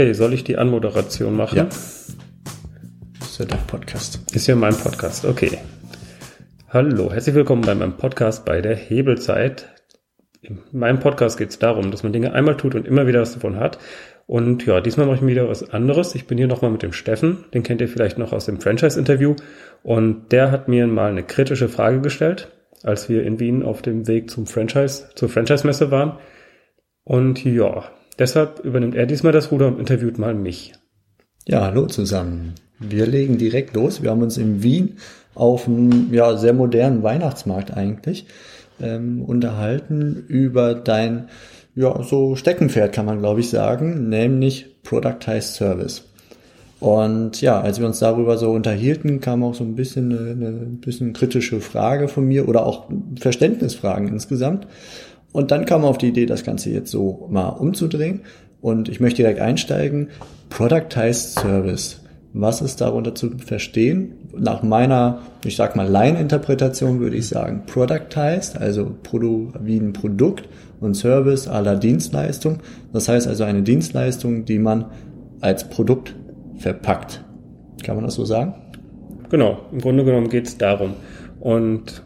Okay, soll ich die Anmoderation machen? Ja. Ist ja dein Podcast. Ist ja mein Podcast, okay. Hallo, herzlich willkommen bei meinem Podcast bei der Hebelzeit. In meinem Podcast geht es darum, dass man Dinge einmal tut und immer wieder was davon hat. Und ja, diesmal mache ich mir wieder was anderes. Ich bin hier nochmal mit dem Steffen, den kennt ihr vielleicht noch aus dem Franchise-Interview. Und der hat mir mal eine kritische Frage gestellt, als wir in Wien auf dem Weg zum Franchise, zur Franchise-Messe waren. Und ja, deshalb übernimmt er diesmal das Ruder und interviewt mal mich. Ja, hallo zusammen. Wir legen direkt los. Wir haben uns in Wien auf einem ja, sehr modernen Weihnachtsmarkt eigentlich ähm, unterhalten über dein ja, so Steckenpferd kann man glaube ich sagen, nämlich Productized Service. Und ja, als wir uns darüber so unterhielten, kam auch so ein bisschen eine, eine bisschen kritische Frage von mir oder auch Verständnisfragen insgesamt. Und dann kam auf die Idee, das Ganze jetzt so mal umzudrehen. Und ich möchte direkt einsteigen. Productized Service. Was ist darunter zu verstehen? Nach meiner, ich sag mal, Line-Interpretation würde ich sagen, productized, also wie ein Produkt und Service aller Dienstleistung. Das heißt also eine Dienstleistung, die man als Produkt verpackt. Kann man das so sagen? Genau, im Grunde genommen geht es darum. Und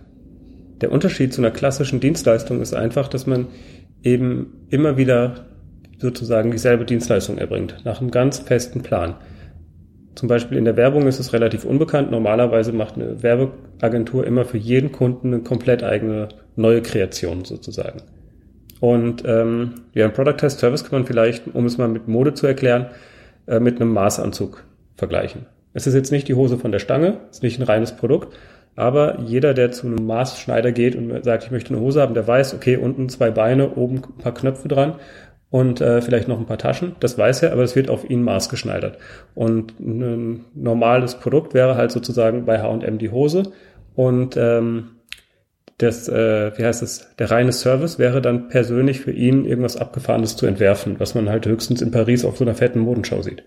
der Unterschied zu einer klassischen Dienstleistung ist einfach, dass man eben immer wieder sozusagen dieselbe Dienstleistung erbringt, nach einem ganz festen Plan. Zum Beispiel in der Werbung ist es relativ unbekannt. Normalerweise macht eine Werbeagentur immer für jeden Kunden eine komplett eigene neue Kreation sozusagen. Und ähm, ja, ein Product Test Service kann man vielleicht, um es mal mit Mode zu erklären, äh, mit einem Maßanzug vergleichen. Es ist jetzt nicht die Hose von der Stange, es ist nicht ein reines Produkt, aber jeder, der zu einem Maßschneider geht und sagt, ich möchte eine Hose haben, der weiß, okay, unten zwei Beine, oben ein paar Knöpfe dran und äh, vielleicht noch ein paar Taschen. Das weiß er, aber es wird auf ihn maßgeschneidert. Und ein normales Produkt wäre halt sozusagen bei H&M die Hose und ähm, das, äh, wie heißt es, der reine Service wäre dann persönlich für ihn irgendwas Abgefahrenes zu entwerfen, was man halt höchstens in Paris auf so einer fetten Modenschau sieht.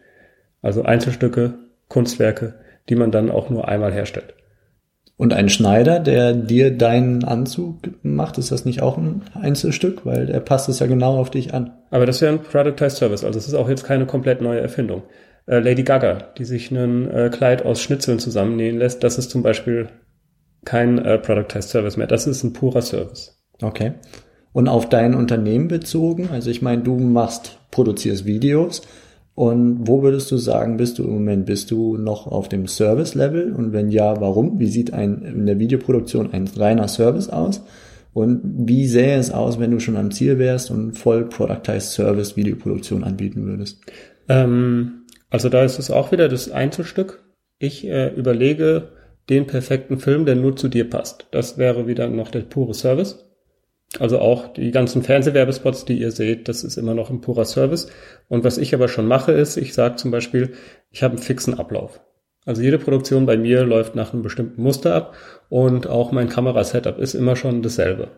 Also Einzelstücke, Kunstwerke, die man dann auch nur einmal herstellt. Und ein Schneider, der dir deinen Anzug macht, ist das nicht auch ein Einzelstück? Weil er passt es ja genau auf dich an. Aber das wäre ein Productized Service, also es ist auch jetzt keine komplett neue Erfindung. Äh, Lady Gaga, die sich ein äh, Kleid aus Schnitzeln zusammennähen lässt, das ist zum Beispiel kein äh, Productized Service mehr, das ist ein purer Service. Okay. Und auf dein Unternehmen bezogen, also ich meine, du machst, produzierst Videos, und wo würdest du sagen, bist du im Moment? Bist du noch auf dem Service-Level? Und wenn ja, warum? Wie sieht ein, in der Videoproduktion ein reiner Service aus? Und wie sähe es aus, wenn du schon am Ziel wärst und voll Productized Service Videoproduktion anbieten würdest? Ähm, also da ist es auch wieder das Einzelstück. Ich äh, überlege den perfekten Film, der nur zu dir passt. Das wäre wieder noch der pure Service. Also auch die ganzen Fernsehwerbespots, die ihr seht, das ist immer noch ein purer Service. Und was ich aber schon mache, ist, ich sage zum Beispiel, ich habe einen fixen Ablauf. Also jede Produktion bei mir läuft nach einem bestimmten Muster ab und auch mein Kamerasetup ist immer schon dasselbe.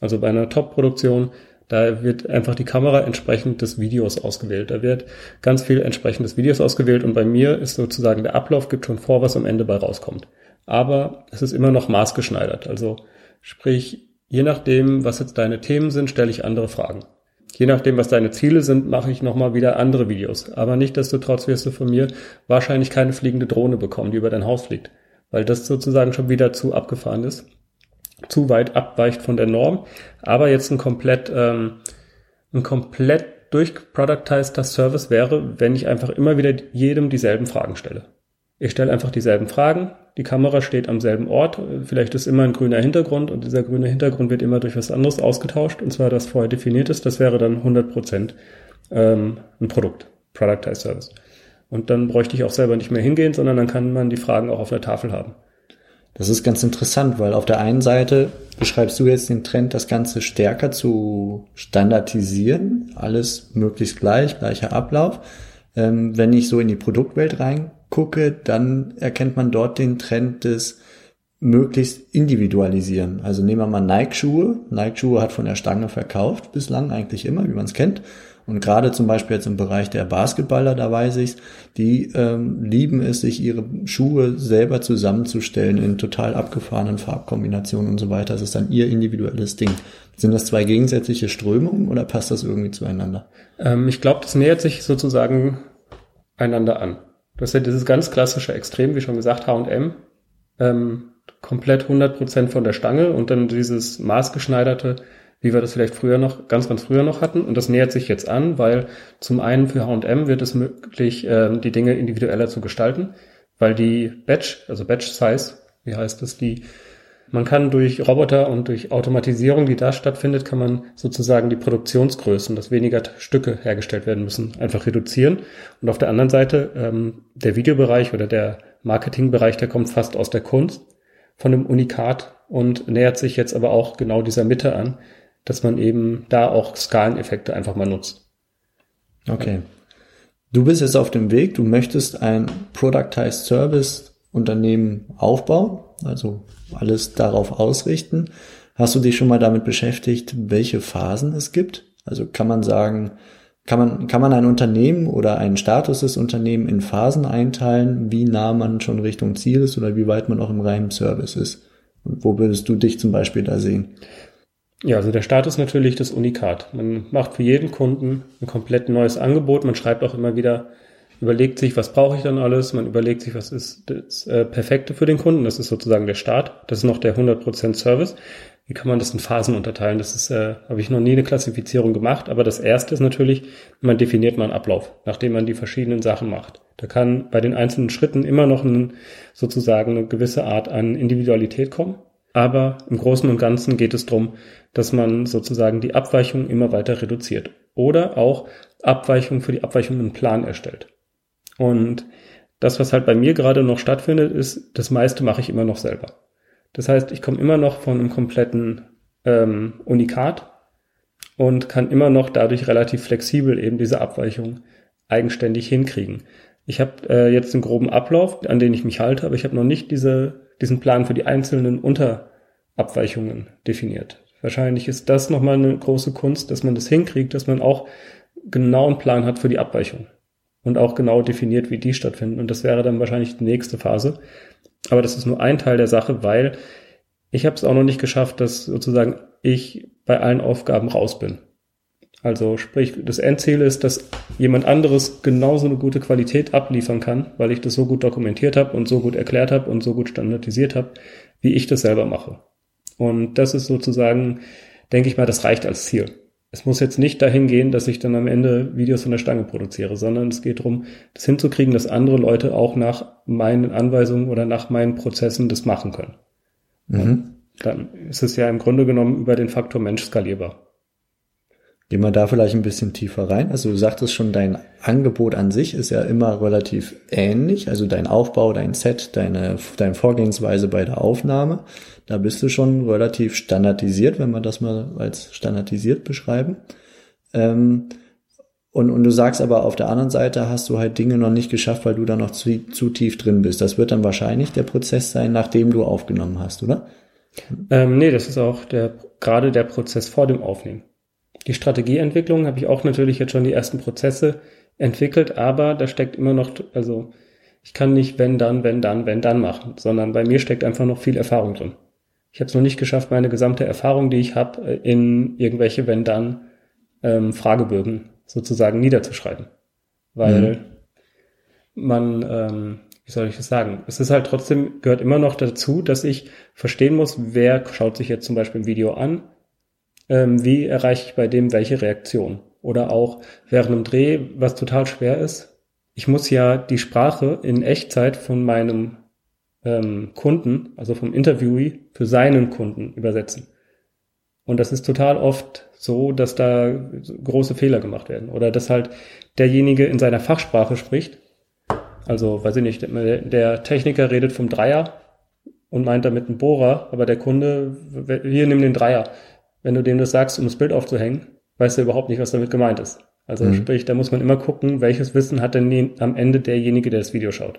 Also bei einer Top-Produktion, da wird einfach die Kamera entsprechend des Videos ausgewählt. Da wird ganz viel entsprechend des Videos ausgewählt und bei mir ist sozusagen der Ablauf gibt schon vor, was am Ende bei rauskommt. Aber es ist immer noch maßgeschneidert. Also sprich, Je nachdem, was jetzt deine Themen sind, stelle ich andere Fragen. Je nachdem, was deine Ziele sind, mache ich nochmal wieder andere Videos. Aber nichtdestotrotz wirst du von mir wahrscheinlich keine fliegende Drohne bekommen, die über dein Haus fliegt. Weil das sozusagen schon wieder zu abgefahren ist. Zu weit abweicht von der Norm. Aber jetzt ein komplett, ähm, ein komplett durchproductizeder Service wäre, wenn ich einfach immer wieder jedem dieselben Fragen stelle. Ich stelle einfach dieselben Fragen. Die Kamera steht am selben Ort. Vielleicht ist immer ein grüner Hintergrund und dieser grüne Hintergrund wird immer durch was anderes ausgetauscht. Und zwar das vorher definiert ist. Das wäre dann 100 Prozent ähm, ein Produkt. Productized Service. Und dann bräuchte ich auch selber nicht mehr hingehen, sondern dann kann man die Fragen auch auf der Tafel haben. Das ist ganz interessant, weil auf der einen Seite beschreibst du jetzt den Trend, das Ganze stärker zu standardisieren, alles möglichst gleich, gleicher Ablauf. Ähm, wenn ich so in die Produktwelt rein gucke, dann erkennt man dort den Trend des möglichst individualisieren. Also nehmen wir mal Nike-Schuhe. Nike-Schuhe hat von der Stange verkauft, bislang eigentlich immer, wie man es kennt. Und gerade zum Beispiel jetzt im Bereich der Basketballer, da weiß ich's, die ähm, lieben es, sich ihre Schuhe selber zusammenzustellen in total abgefahrenen Farbkombinationen und so weiter. Das ist dann ihr individuelles Ding. Sind das zwei gegensätzliche Strömungen oder passt das irgendwie zueinander? Ähm, ich glaube, das nähert sich sozusagen einander an. Du hast ja dieses ganz klassische Extrem, wie schon gesagt, H&M, ähm, komplett 100% von der Stange und dann dieses maßgeschneiderte, wie wir das vielleicht früher noch, ganz, ganz früher noch hatten. Und das nähert sich jetzt an, weil zum einen für H&M wird es möglich, ähm, die Dinge individueller zu gestalten, weil die Batch, also Batch Size, wie heißt das, die man kann durch Roboter und durch Automatisierung, die da stattfindet, kann man sozusagen die Produktionsgrößen, dass weniger Stücke hergestellt werden müssen, einfach reduzieren. Und auf der anderen Seite ähm, der Videobereich oder der Marketingbereich, der kommt fast aus der Kunst von dem Unikat und nähert sich jetzt aber auch genau dieser Mitte an, dass man eben da auch Skaleneffekte einfach mal nutzt. Okay. Du bist jetzt auf dem Weg, du möchtest ein Productized Service Unternehmen aufbauen, also alles darauf ausrichten. Hast du dich schon mal damit beschäftigt, welche Phasen es gibt? Also kann man sagen, kann man, kann man ein Unternehmen oder einen Status des Unternehmens in Phasen einteilen, wie nah man schon Richtung Ziel ist oder wie weit man auch im reinen Service ist? Und wo würdest du dich zum Beispiel da sehen? Ja, also der Status natürlich das Unikat. Man macht für jeden Kunden ein komplett neues Angebot. Man schreibt auch immer wieder, überlegt sich, was brauche ich dann alles. Man überlegt sich, was ist das äh, Perfekte für den Kunden. Das ist sozusagen der Start. Das ist noch der 100% Service. Wie kann man das in Phasen unterteilen? Das ist, äh, habe ich noch nie eine Klassifizierung gemacht, aber das erste ist natürlich, man definiert mal einen Ablauf, nachdem man die verschiedenen Sachen macht. Da kann bei den einzelnen Schritten immer noch ein, sozusagen eine gewisse Art an Individualität kommen. Aber im Großen und Ganzen geht es darum, dass man sozusagen die Abweichung immer weiter reduziert. Oder auch Abweichung für die Abweichung einen Plan erstellt. Und das, was halt bei mir gerade noch stattfindet, ist, das meiste mache ich immer noch selber. Das heißt, ich komme immer noch von einem kompletten ähm, Unikat und kann immer noch dadurch relativ flexibel eben diese Abweichung eigenständig hinkriegen. Ich habe äh, jetzt einen groben Ablauf, an den ich mich halte, aber ich habe noch nicht diese, diesen Plan für die einzelnen Unterabweichungen definiert. Wahrscheinlich ist das nochmal eine große Kunst, dass man das hinkriegt, dass man auch genau einen Plan hat für die Abweichung und auch genau definiert, wie die stattfinden. Und das wäre dann wahrscheinlich die nächste Phase. Aber das ist nur ein Teil der Sache, weil ich habe es auch noch nicht geschafft, dass sozusagen ich bei allen Aufgaben raus bin. Also sprich, das Endziel ist, dass jemand anderes genauso eine gute Qualität abliefern kann, weil ich das so gut dokumentiert habe und so gut erklärt habe und so gut standardisiert habe, wie ich das selber mache. Und das ist sozusagen, denke ich mal, das reicht als Ziel. Es muss jetzt nicht dahin gehen, dass ich dann am Ende Videos von der Stange produziere, sondern es geht darum, das hinzukriegen, dass andere Leute auch nach meinen Anweisungen oder nach meinen Prozessen das machen können. Mhm. Dann ist es ja im Grunde genommen über den Faktor Mensch skalierbar. Gehen wir da vielleicht ein bisschen tiefer rein. Also du sagtest schon, dein Angebot an sich ist ja immer relativ ähnlich. Also dein Aufbau, dein Set, deine, deine Vorgehensweise bei der Aufnahme. Da bist du schon relativ standardisiert, wenn wir das mal als standardisiert beschreiben. Ähm, und, und du sagst aber auf der anderen Seite hast du halt Dinge noch nicht geschafft, weil du da noch zu, zu tief drin bist. Das wird dann wahrscheinlich der Prozess sein, nachdem du aufgenommen hast, oder? Ähm, nee, das ist auch der, gerade der Prozess vor dem Aufnehmen. Die Strategieentwicklung habe ich auch natürlich jetzt schon die ersten Prozesse entwickelt, aber da steckt immer noch, also ich kann nicht wenn dann, wenn dann, wenn dann machen, sondern bei mir steckt einfach noch viel Erfahrung drin. Ich habe es noch nicht geschafft, meine gesamte Erfahrung, die ich habe, in irgendwelche wenn dann ähm, Fragebögen sozusagen niederzuschreiben. Weil mhm. man, ähm, wie soll ich das sagen? Es ist halt trotzdem, gehört immer noch dazu, dass ich verstehen muss, wer schaut sich jetzt zum Beispiel ein Video an, ähm, wie erreiche ich bei dem welche Reaktion. Oder auch während einem Dreh, was total schwer ist, ich muss ja die Sprache in Echtzeit von meinem ähm, Kunden, also vom Interviewee, für seinen Kunden übersetzen. Und das ist total oft so, dass da große Fehler gemacht werden. Oder dass halt derjenige in seiner Fachsprache spricht. Also, weiß ich nicht, der Techniker redet vom Dreier und meint damit einen Bohrer, aber der Kunde, hier nimm den Dreier wenn du dem das sagst, um das Bild aufzuhängen, weiß er überhaupt nicht, was damit gemeint ist. Also mhm. sprich, da muss man immer gucken, welches Wissen hat denn am Ende derjenige, der das Video schaut.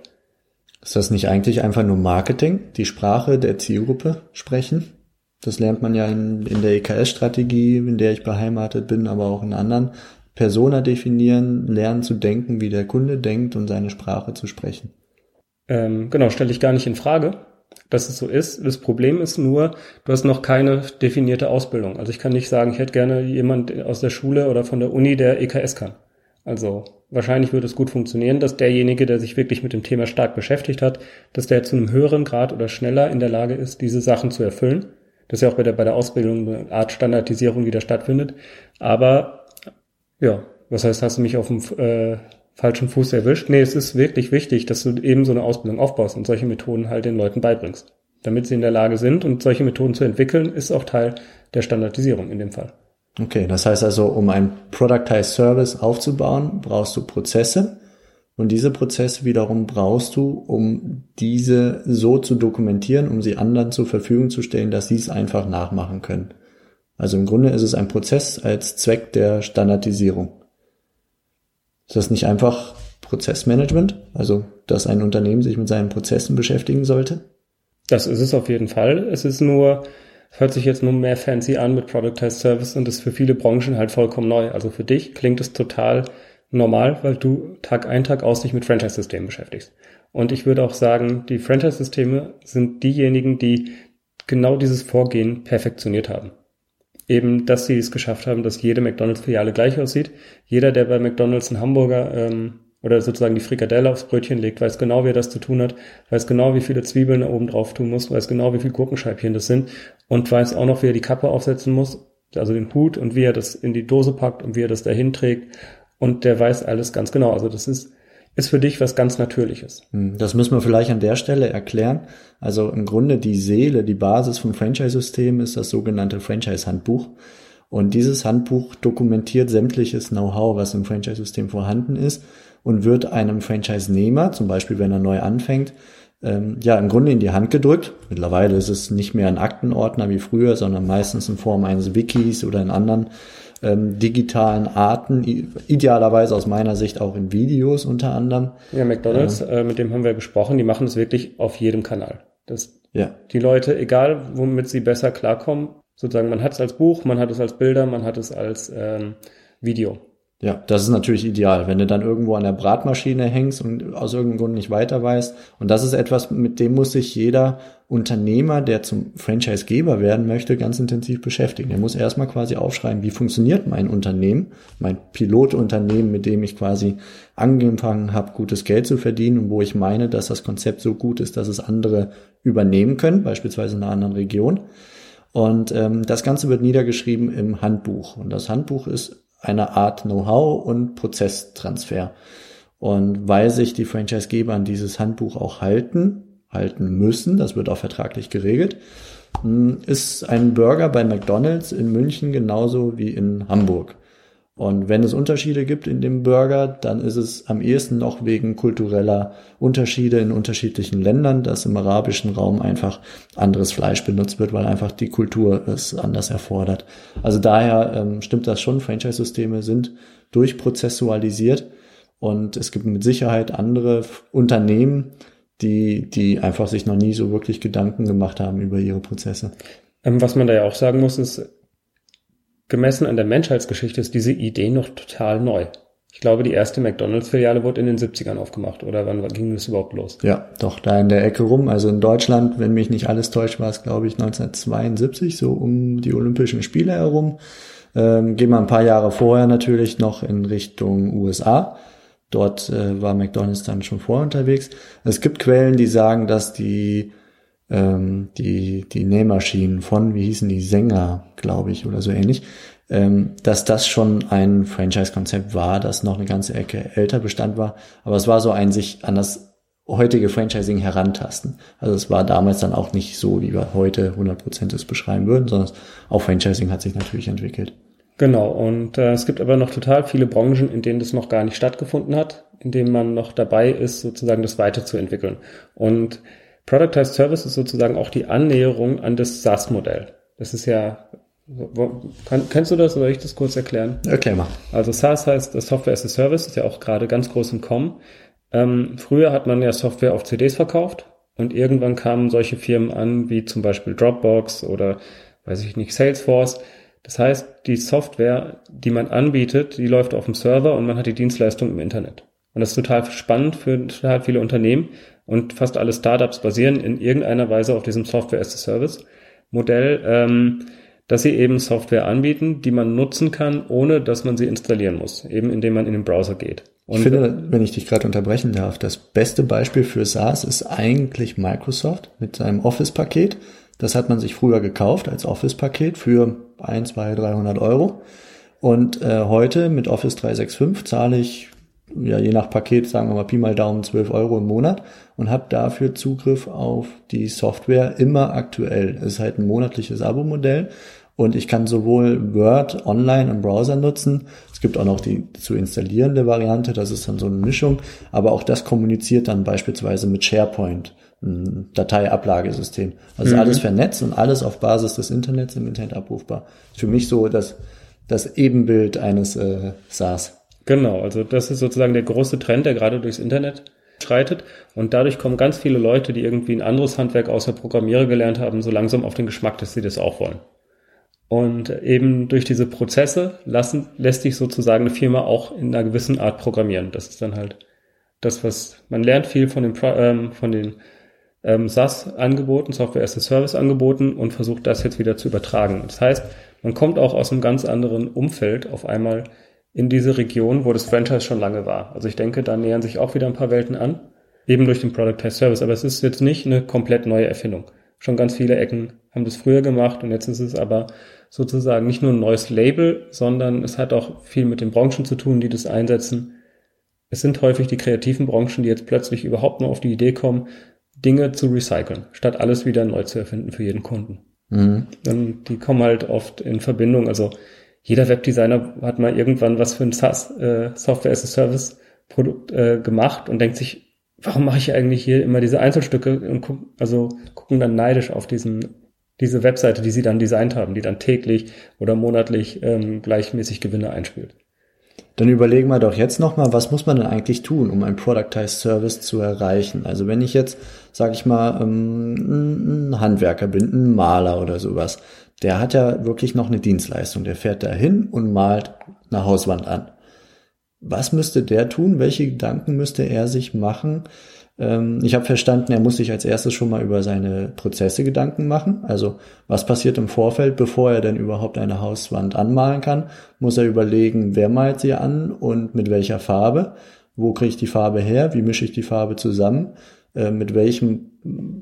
Ist das nicht eigentlich einfach nur Marketing, die Sprache der Zielgruppe sprechen? Das lernt man ja in, in der EKS-Strategie, in der ich beheimatet bin, aber auch in anderen. Persona definieren, lernen zu denken, wie der Kunde denkt und seine Sprache zu sprechen. Ähm, genau, stelle ich gar nicht in Frage dass es so ist. Das Problem ist nur, du hast noch keine definierte Ausbildung. Also ich kann nicht sagen, ich hätte gerne jemand aus der Schule oder von der Uni, der EKS kann. Also wahrscheinlich würde es gut funktionieren, dass derjenige, der sich wirklich mit dem Thema stark beschäftigt hat, dass der zu einem höheren Grad oder schneller in der Lage ist, diese Sachen zu erfüllen. Das ist ja auch bei der, bei der Ausbildung eine Art Standardisierung, die da stattfindet. Aber ja, was heißt, hast du mich auf dem äh, falschen Fuß erwischt? Nee, es ist wirklich wichtig, dass du eben so eine Ausbildung aufbaust und solche Methoden halt den Leuten beibringst. Damit sie in der Lage sind und solche Methoden zu entwickeln, ist auch Teil der Standardisierung in dem Fall. Okay, das heißt also, um ein Productized Service aufzubauen, brauchst du Prozesse. Und diese Prozesse wiederum brauchst du, um diese so zu dokumentieren, um sie anderen zur Verfügung zu stellen, dass sie es einfach nachmachen können. Also im Grunde ist es ein Prozess als Zweck der Standardisierung. Ist das nicht einfach Prozessmanagement? Also, dass ein Unternehmen sich mit seinen Prozessen beschäftigen sollte? Das ist es auf jeden Fall. Es ist nur, hört sich jetzt nur mehr fancy an mit Productized Service und ist für viele Branchen halt vollkommen neu. Also für dich klingt es total normal, weil du Tag ein, Tag aus dich mit Franchise-Systemen beschäftigst. Und ich würde auch sagen, die Franchise-Systeme sind diejenigen, die genau dieses Vorgehen perfektioniert haben. Eben, dass sie es geschafft haben, dass jede McDonalds-Filiale gleich aussieht. Jeder, der bei McDonalds einen Hamburger ähm, oder sozusagen die Frikadelle aufs Brötchen legt, weiß genau, wie er das zu tun hat, weiß genau, wie viele Zwiebeln er oben drauf tun muss, weiß genau, wie viele Gurkenscheibchen das sind und weiß auch noch, wie er die Kappe aufsetzen muss, also den Hut und wie er das in die Dose packt und wie er das dahin trägt und der weiß alles ganz genau. Also das ist, ist für dich was ganz Natürliches. Hm, das müssen wir vielleicht an der Stelle erklären. Also im Grunde die Seele, die Basis vom Franchise-System ist das sogenannte Franchise-Handbuch. Und dieses Handbuch dokumentiert sämtliches Know-how, was im Franchise-System vorhanden ist und wird einem Franchise-Nehmer, zum Beispiel wenn er neu anfängt, ähm, ja im Grunde in die Hand gedrückt. Mittlerweile ist es nicht mehr ein Aktenordner wie früher, sondern meistens in Form eines Wikis oder in anderen ähm, digitalen Arten, idealerweise aus meiner Sicht auch in Videos unter anderem. Ja, McDonalds, ähm, äh, mit dem haben wir gesprochen, die machen es wirklich auf jedem Kanal. Das, ja. Die Leute, egal womit sie besser klarkommen, sozusagen, man hat es als Buch, man hat es als Bilder, man hat es als ähm, Video. Ja, das ist natürlich ideal, wenn du dann irgendwo an der Bratmaschine hängst und aus irgendeinem Grund nicht weiter weißt. Und das ist etwas, mit dem muss sich jeder Unternehmer, der zum Franchisegeber werden möchte, ganz intensiv beschäftigen. Er muss erstmal quasi aufschreiben, wie funktioniert mein Unternehmen, mein Pilotunternehmen, mit dem ich quasi angefangen habe, gutes Geld zu verdienen und wo ich meine, dass das Konzept so gut ist, dass es andere übernehmen können, beispielsweise in einer anderen Region. Und ähm, das Ganze wird niedergeschrieben im Handbuch. Und das Handbuch ist eine Art Know-how und Prozesstransfer. Und weil sich die Franchisegeber an dieses Handbuch auch halten, halten müssen, das wird auch vertraglich geregelt, hm, ist ein Burger bei McDonald's in München genauso wie in Hamburg. Und wenn es Unterschiede gibt in dem Burger, dann ist es am ehesten noch wegen kultureller Unterschiede in unterschiedlichen Ländern, dass im arabischen Raum einfach anderes Fleisch benutzt wird, weil einfach die Kultur es anders erfordert. Also daher ähm, stimmt das schon, Franchise-Systeme sind durchprozessualisiert und es gibt mit Sicherheit andere Unternehmen, die, die einfach sich noch nie so wirklich Gedanken gemacht haben über ihre Prozesse. Ähm, was man da ja auch sagen muss, ist, gemessen an der Menschheitsgeschichte ist diese Idee noch total neu. Ich glaube, die erste McDonalds-Filiale wurde in den 70ern aufgemacht. Oder wann ging das überhaupt los? Ja, doch, da in der Ecke rum. Also in Deutschland, wenn mich nicht alles täuscht, war es, glaube ich, 1972, so um die Olympischen Spiele herum. Ähm, gehen wir ein paar Jahre vorher natürlich noch in Richtung USA. Dort äh, war McDonalds dann schon vorher unterwegs. Es gibt Quellen, die sagen, dass die ähm, die, die Nähmaschinen von, wie hießen die, Sänger, glaube ich, oder so ähnlich, ähm, dass das schon ein Franchise-Konzept war, das noch eine ganze Ecke älter Bestand war. Aber es war so ein sich an das heutige Franchising herantasten. Also es war damals dann auch nicht so, wie wir heute 100% es beschreiben würden, sondern auch Franchising hat sich natürlich entwickelt. Genau, und äh, es gibt aber noch total viele Branchen, in denen das noch gar nicht stattgefunden hat, in denen man noch dabei ist, sozusagen das weiterzuentwickeln. Und Productized Service ist sozusagen auch die Annäherung an das SaaS-Modell. Das ist ja, kann, kennst du das oder soll ich das kurz erklären? Erklär mal. Also SaaS heißt Software as a Service, ist ja auch gerade ganz groß im Kommen. Ähm, früher hat man ja Software auf CDs verkauft und irgendwann kamen solche Firmen an, wie zum Beispiel Dropbox oder, weiß ich nicht, Salesforce. Das heißt, die Software, die man anbietet, die läuft auf dem Server und man hat die Dienstleistung im Internet. Und das ist total spannend für total viele Unternehmen, und fast alle Startups basieren in irgendeiner Weise auf diesem Software as a Service Modell, ähm, dass sie eben Software anbieten, die man nutzen kann, ohne dass man sie installieren muss, eben indem man in den Browser geht. Und ich finde, wenn ich dich gerade unterbrechen darf, das beste Beispiel für SaaS ist eigentlich Microsoft mit seinem Office-Paket. Das hat man sich früher gekauft als Office-Paket für ein, zwei, 300 Euro. Und äh, heute mit Office 365 zahle ich ja je nach Paket, sagen wir mal Pi mal Daumen, 12 Euro im Monat und habe dafür Zugriff auf die Software immer aktuell. Es ist halt ein monatliches Abo-Modell und ich kann sowohl Word online im Browser nutzen. Es gibt auch noch die zu installierende Variante, das ist dann so eine Mischung, aber auch das kommuniziert dann beispielsweise mit SharePoint, ein Dateiablagesystem. Also mhm. alles vernetzt und alles auf Basis des Internets im Internet abrufbar. Für mich so das, das Ebenbild eines äh, SaaS. Genau, also das ist sozusagen der große Trend, der gerade durchs Internet schreitet. Und dadurch kommen ganz viele Leute, die irgendwie ein anderes Handwerk außer Programmierer gelernt haben, so langsam auf den Geschmack, dass sie das auch wollen. Und eben durch diese Prozesse lassen, lässt sich sozusagen eine Firma auch in einer gewissen Art programmieren. Das ist dann halt das, was man lernt viel von den, ähm, von den ähm, SaaS-Angeboten, Software as a Service-Angeboten und versucht das jetzt wieder zu übertragen. Das heißt, man kommt auch aus einem ganz anderen Umfeld auf einmal in diese Region, wo das Franchise schon lange war. Also ich denke, da nähern sich auch wieder ein paar Welten an, eben durch den Productized Service. Aber es ist jetzt nicht eine komplett neue Erfindung. Schon ganz viele Ecken haben das früher gemacht und jetzt ist es aber sozusagen nicht nur ein neues Label, sondern es hat auch viel mit den Branchen zu tun, die das einsetzen. Es sind häufig die kreativen Branchen, die jetzt plötzlich überhaupt nur auf die Idee kommen, Dinge zu recyceln, statt alles wieder neu zu erfinden für jeden Kunden. Mhm. Und die kommen halt oft in Verbindung. Also jeder Webdesigner hat mal irgendwann was für ein SaaS, äh, Software as a Service Produkt äh, gemacht und denkt sich, warum mache ich eigentlich hier immer diese Einzelstücke und guck, also gucken dann neidisch auf diesen diese Webseite, die sie dann designt haben, die dann täglich oder monatlich ähm, gleichmäßig Gewinne einspielt. Dann überlegen wir doch jetzt nochmal, was muss man denn eigentlich tun, um ein Productized Service zu erreichen? Also wenn ich jetzt, sage ich mal, ähm, ein Handwerker bin, ein Maler oder sowas, der hat ja wirklich noch eine Dienstleistung. Der fährt da hin und malt eine Hauswand an. Was müsste der tun? Welche Gedanken müsste er sich machen? Ähm, ich habe verstanden, er muss sich als erstes schon mal über seine Prozesse Gedanken machen. Also was passiert im Vorfeld, bevor er denn überhaupt eine Hauswand anmalen kann? Muss er überlegen, wer malt sie an und mit welcher Farbe? Wo kriege ich die Farbe her? Wie mische ich die Farbe zusammen? Äh, mit welchem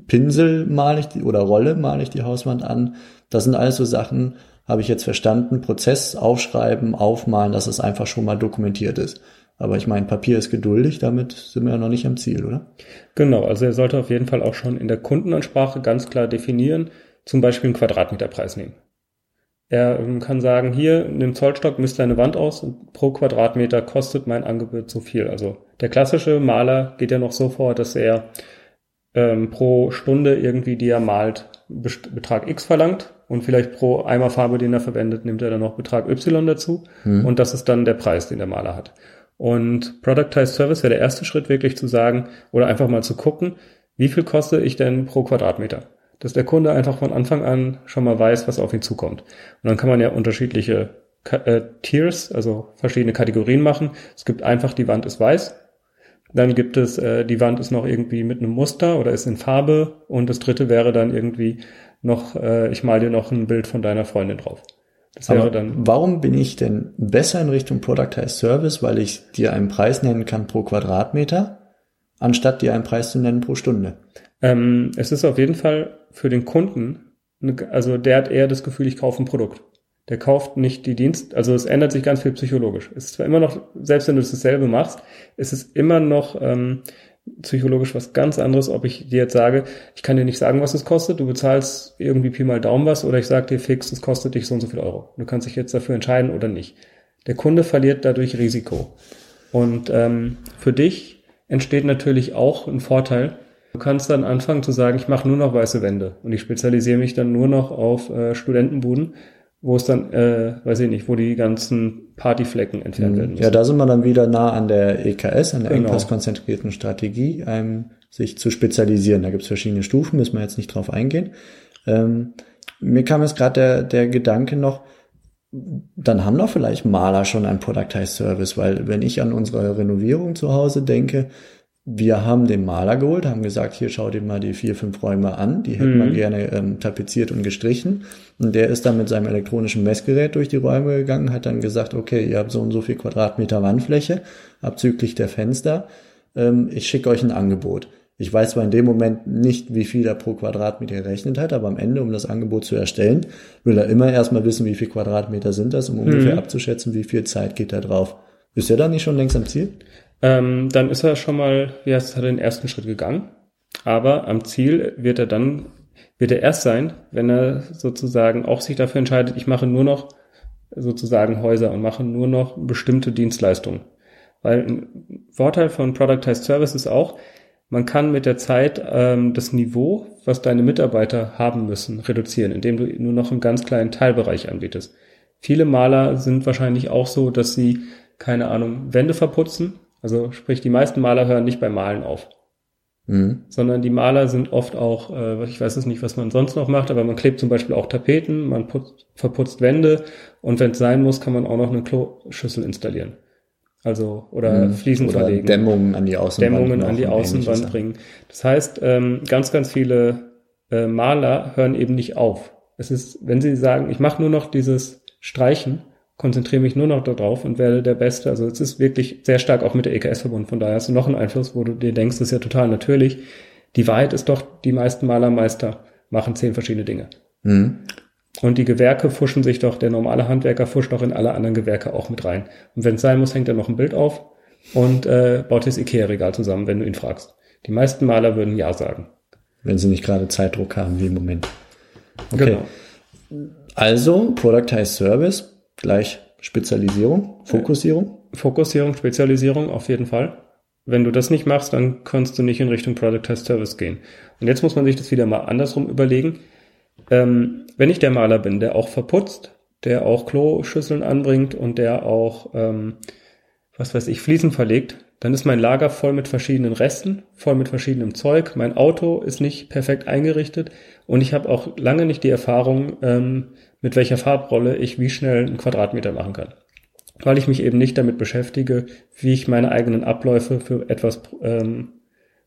Pinsel male ich die oder Rolle male ich die Hauswand an? Das sind alles so Sachen, habe ich jetzt verstanden. Prozess aufschreiben, aufmalen, dass es einfach schon mal dokumentiert ist. Aber ich meine, Papier ist geduldig, damit sind wir ja noch nicht am Ziel, oder? Genau, also er sollte auf jeden Fall auch schon in der Kundenansprache ganz klar definieren, zum Beispiel einen Quadratmeterpreis nehmen. Er ähm, kann sagen, hier, in dem Zollstock misst eine Wand aus und pro Quadratmeter kostet mein Angebot so viel. Also der klassische Maler geht ja noch so vor, dass er ähm, pro Stunde irgendwie, die er malt, Betrag X verlangt und vielleicht pro Eimer Farbe, den er verwendet, nimmt er dann noch Betrag Y dazu hm. und das ist dann der Preis, den der Maler hat. Und Productized Service wäre der erste Schritt, wirklich zu sagen oder einfach mal zu gucken, wie viel koste ich denn pro Quadratmeter? Dass der Kunde einfach von Anfang an schon mal weiß, was auf ihn zukommt. Und dann kann man ja unterschiedliche äh, Tiers, also verschiedene Kategorien machen. Es gibt einfach, die Wand ist weiß. Dann gibt es, äh, die Wand ist noch irgendwie mit einem Muster oder ist in Farbe. Und das dritte wäre dann irgendwie noch, äh, ich mal dir noch ein Bild von deiner Freundin drauf. Das wäre Aber dann warum bin ich denn besser in Richtung Productized Service, weil ich dir einen Preis nennen kann pro Quadratmeter, anstatt dir einen Preis zu nennen pro Stunde? Ähm, es ist auf jeden Fall für den Kunden, also der hat eher das Gefühl, ich kaufe ein Produkt. Der kauft nicht die Dienst, also es ändert sich ganz viel psychologisch. Es ist zwar immer noch, selbst wenn du dasselbe machst, ist es immer noch ähm, psychologisch was ganz anderes, ob ich dir jetzt sage, ich kann dir nicht sagen, was es kostet, du bezahlst irgendwie Pi mal Daumen was oder ich sage dir fix, es kostet dich so und so viel Euro. Du kannst dich jetzt dafür entscheiden oder nicht. Der Kunde verliert dadurch Risiko. Und ähm, für dich entsteht natürlich auch ein Vorteil. Du kannst dann anfangen zu sagen, ich mache nur noch weiße Wände und ich spezialisiere mich dann nur noch auf äh, Studentenbuden, wo es dann, äh, weiß ich nicht, wo die ganzen Partyflecken entfernt mhm. werden müssen. Ja, da sind wir dann wieder nah an der EKS, an der genau. engpasskonzentrierten Strategie, ähm, sich zu spezialisieren. Da gibt es verschiedene Stufen, müssen wir jetzt nicht drauf eingehen. Ähm, mir kam jetzt gerade der, der Gedanke noch, dann haben doch vielleicht Maler schon ein Productized Service, weil wenn ich an unsere Renovierung zu Hause denke, wir haben den Maler geholt, haben gesagt, hier schau dir mal die vier, fünf Räume an, die hätten Mhm. wir gerne ähm, tapeziert und gestrichen. Und der ist dann mit seinem elektronischen Messgerät durch die Räume gegangen, hat dann gesagt, okay, ihr habt so und so viel Quadratmeter Wandfläche, abzüglich der Fenster. Ähm, ich schicke euch ein Angebot. Ich weiß zwar in dem Moment nicht, wie viel er pro Quadratmeter gerechnet hat, aber am Ende, um das Angebot zu erstellen, will er immer erstmal wissen, wie viel Quadratmeter sind das, um ungefähr abzuschätzen, wie viel Zeit geht da drauf. Ist er dann nicht schon längst am Ziel? Ähm, dann ist er schon mal, wie heißt es, hat er den ersten Schritt gegangen. Aber am Ziel wird er dann, wird er erst sein, wenn er sozusagen auch sich dafür entscheidet, ich mache nur noch sozusagen Häuser und mache nur noch bestimmte Dienstleistungen. Weil ein Vorteil von Productized Service ist auch, man kann mit der Zeit ähm, das Niveau, was deine Mitarbeiter haben müssen, reduzieren, indem du nur noch einen ganz kleinen Teilbereich anbietest. Viele Maler sind wahrscheinlich auch so, dass sie, keine Ahnung, Wände verputzen. Also sprich, die meisten Maler hören nicht beim Malen auf Mhm. sondern die Maler sind oft auch, äh, ich weiß es nicht, was man sonst noch macht, aber man klebt zum Beispiel auch Tapeten, man putzt, verputzt Wände und wenn es sein muss, kann man auch noch eine Kloschüssel installieren. Also, oder Fliesen Mhm. Oder verlegen. Dämmungen an die Außenwand. Dämmungen an die Außenwand bringen. Das heißt, ähm, ganz, ganz viele äh, Maler hören eben nicht auf. Es ist, wenn sie sagen, ich mache nur noch dieses Streichen, konzentriere mich nur noch darauf und werde der Beste. Also es ist wirklich sehr stark auch mit der EKS verbunden. Von daher hast du noch einen Einfluss, wo du dir denkst, das ist ja total natürlich. Die Wahrheit ist doch, die meisten Malermeister machen zehn verschiedene Dinge. Mhm. Und die Gewerke fuschen sich doch, der normale Handwerker fuscht doch in alle anderen Gewerke auch mit rein. Und wenn es sein muss, hängt er noch ein Bild auf und äh, baut das Ikea-Regal zusammen, wenn du ihn fragst. Die meisten Maler würden Ja sagen. Wenn sie nicht gerade Zeitdruck haben wie im Moment. Okay. Genau. Also, Productized Service, gleich Spezialisierung, Fokussierung. Fokussierung, Spezialisierung auf jeden Fall. Wenn du das nicht machst, dann kannst du nicht in Richtung Productized Service gehen. Und jetzt muss man sich das wieder mal andersrum überlegen. Ähm, wenn ich der Maler bin, der auch verputzt, der auch Kloschüsseln anbringt und der auch, ähm, was weiß ich, Fliesen verlegt, dann ist mein Lager voll mit verschiedenen Resten, voll mit verschiedenem Zeug. Mein Auto ist nicht perfekt eingerichtet und ich habe auch lange nicht die Erfahrung, ähm, mit welcher Farbrolle ich wie schnell einen Quadratmeter machen kann weil ich mich eben nicht damit beschäftige, wie ich meine eigenen Abläufe für etwas ähm,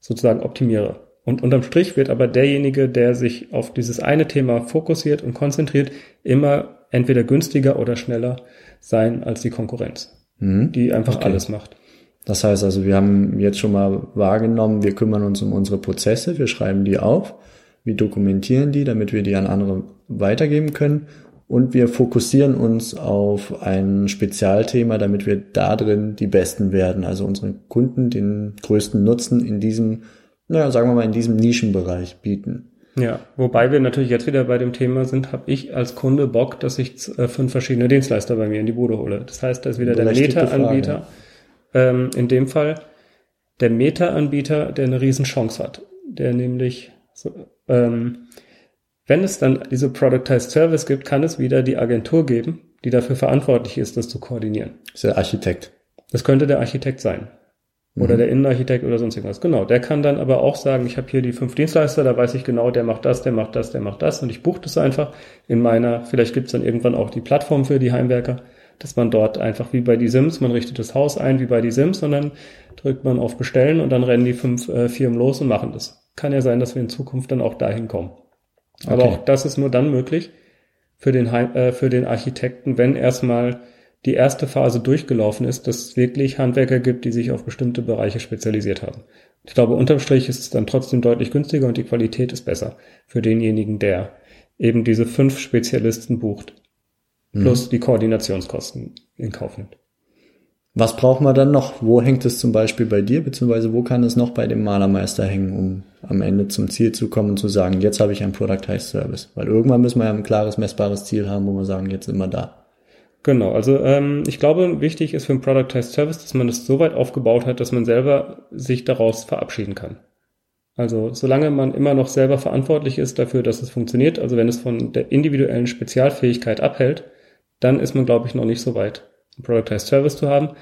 sozusagen optimiere. Und unterm Strich wird aber derjenige, der sich auf dieses eine Thema fokussiert und konzentriert, immer entweder günstiger oder schneller sein als die Konkurrenz, Mhm. die einfach Okay. alles macht. Das heißt also, wir haben jetzt schon mal wahrgenommen, wir kümmern uns um unsere Prozesse, wir schreiben die auf, wir dokumentieren die, damit wir die an andere weitergeben können und wir fokussieren uns auf ein Spezialthema, damit wir da drin die Besten werden, also unseren Kunden den größten Nutzen in diesem, naja, sagen wir mal, in diesem Nischenbereich bieten. Ja, wobei wir natürlich jetzt wieder bei dem Thema sind, habe ich als Kunde Bock, dass ich äh, fünf verschiedene Dienstleister bei mir in die Bude hole. Das heißt, da ist wieder der Meta-Anbieter, ähm, in dem Fall der Meta-Anbieter, der eine Riesenchance hat, der nämlich, so, ähm, wenn es dann diese Productized Service gibt, kann es wieder die Agentur geben, die dafür verantwortlich ist, das zu koordinieren. Das ist der Architekt. Das könnte der Architekt sein. Oder der Innenarchitekt oder sonst irgendwas. Genau. Der kann dann aber auch sagen, ich habe hier die fünf Dienstleister, da weiß ich genau, der macht das, der macht das, der macht das und ich buche das einfach in meiner, vielleicht gibt's dann irgendwann auch die Plattform für die Heimwerker, dass man dort einfach wie bei die Sims, man richtet das Haus ein wie bei die Sims und dann drückt man auf Bestellen und dann rennen die fünf äh, Firmen los und machen das. Kann ja sein, dass wir in Zukunft dann auch dahin kommen. Aber Okay. auch das ist nur dann möglich für den, äh, für den Architekten, wenn erstmal die erste Phase durchgelaufen ist, dass es wirklich Handwerker gibt, die sich auf bestimmte Bereiche spezialisiert haben. Ich glaube, unterm Strich ist es dann trotzdem deutlich günstiger und die Qualität ist besser für denjenigen, der eben diese fünf Spezialisten bucht, plus die Koordinationskosten in Kauf nimmt. Was braucht man dann noch? Wo hängt es zum Beispiel bei dir, beziehungsweise wo kann es noch bei dem Malermeister hängen, um am Ende zum Ziel zu kommen und zu sagen, jetzt habe ich ein Productized Service? Weil irgendwann müssen wir ja ein klares, messbares Ziel haben, wo wir sagen, jetzt sind wir da. Genau, also ähm, ich glaube, wichtig ist für ein Productized Service, dass man das so weit aufgebaut hat, dass man selber sich daraus verabschieden kann. Also solange man immer noch selber verantwortlich ist dafür, dass es funktioniert, also wenn es von der individuellen Spezialfähigkeit abhält, dann ist man, glaube ich, noch nicht so weit, Productized Service zu haben.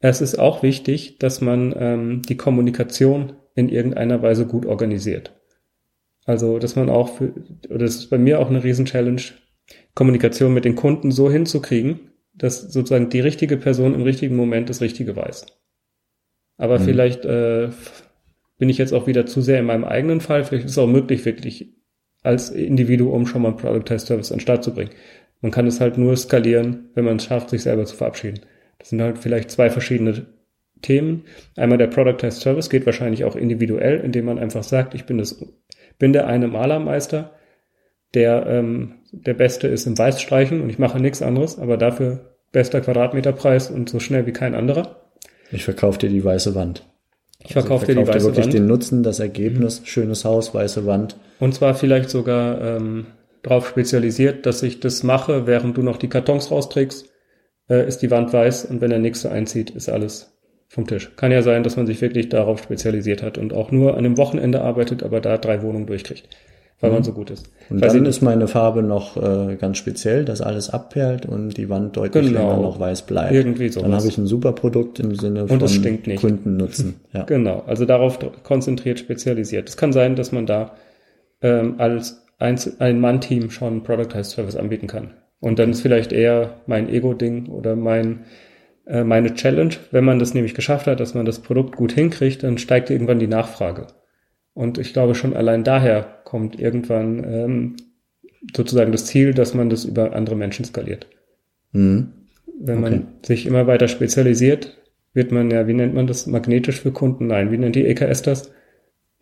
Es ist auch wichtig, dass man ähm, die Kommunikation in irgendeiner Weise gut organisiert. Also, dass man auch für, oder das ist bei mir auch eine Riesen-Challenge, Kommunikation mit den Kunden so hinzukriegen, dass sozusagen die richtige Person im richtigen Moment das Richtige weiß. Aber Mhm. vielleicht äh, bin ich jetzt auch wieder zu sehr in meinem eigenen Fall. Vielleicht ist es auch möglich, wirklich als Individuum schon mal einen Productized Service an den Start zu bringen. Man kann es halt nur skalieren, wenn man es schafft, sich selber zu verabschieden. Das sind halt vielleicht zwei verschiedene Themen. Einmal der Productized Service geht wahrscheinlich auch individuell, indem man einfach sagt, ich bin das, bin der eine Malermeister, der ähm, der Beste ist im Weißstreichen und ich mache nichts anderes, aber dafür bester Quadratmeterpreis und so schnell wie kein anderer. Ich verkaufe dir die weiße Wand. Ich verkaufe dir die weiße wirklich Wand. den Nutzen, das Ergebnis, schönes Haus, weiße Wand. Und zwar vielleicht sogar ähm, darauf spezialisiert, dass ich das mache, während du noch die Kartons rausträgst, äh, ist die Wand weiß und wenn der nächste einzieht, ist alles vom Tisch. Kann ja sein, dass man sich wirklich darauf spezialisiert hat und auch nur an einem Wochenende arbeitet, aber da drei Wohnungen durchkriegt, weil Mhm. man so gut ist. Und Weiß dann ist meine Farbe noch äh, ganz speziell, dass alles abperlt und die Wand deutlich Genau. länger noch weiß bleibt. Irgendwie sowas. Dann habe ich ein super Produkt im Sinne von Und es stinkt nicht. Kundennutzen. Ja. Genau, also darauf konzentriert, spezialisiert. Es kann sein, dass man da ähm, als Einzel- Ein-Mann-Team schon einen Productized Service anbieten kann. Und dann ist vielleicht eher mein Ego-Ding oder mein, äh, meine Challenge. Wenn man das nämlich geschafft hat, dass man das Produkt gut hinkriegt, dann steigt irgendwann die Nachfrage. Und ich glaube schon allein daher kommt irgendwann ähm, sozusagen das Ziel, dass man das über andere Menschen skaliert. Mhm. Wenn Okay. man sich immer weiter spezialisiert, wird man ja, wie nennt man das, magnetisch für Kunden? Nein, wie nennt die EKS das?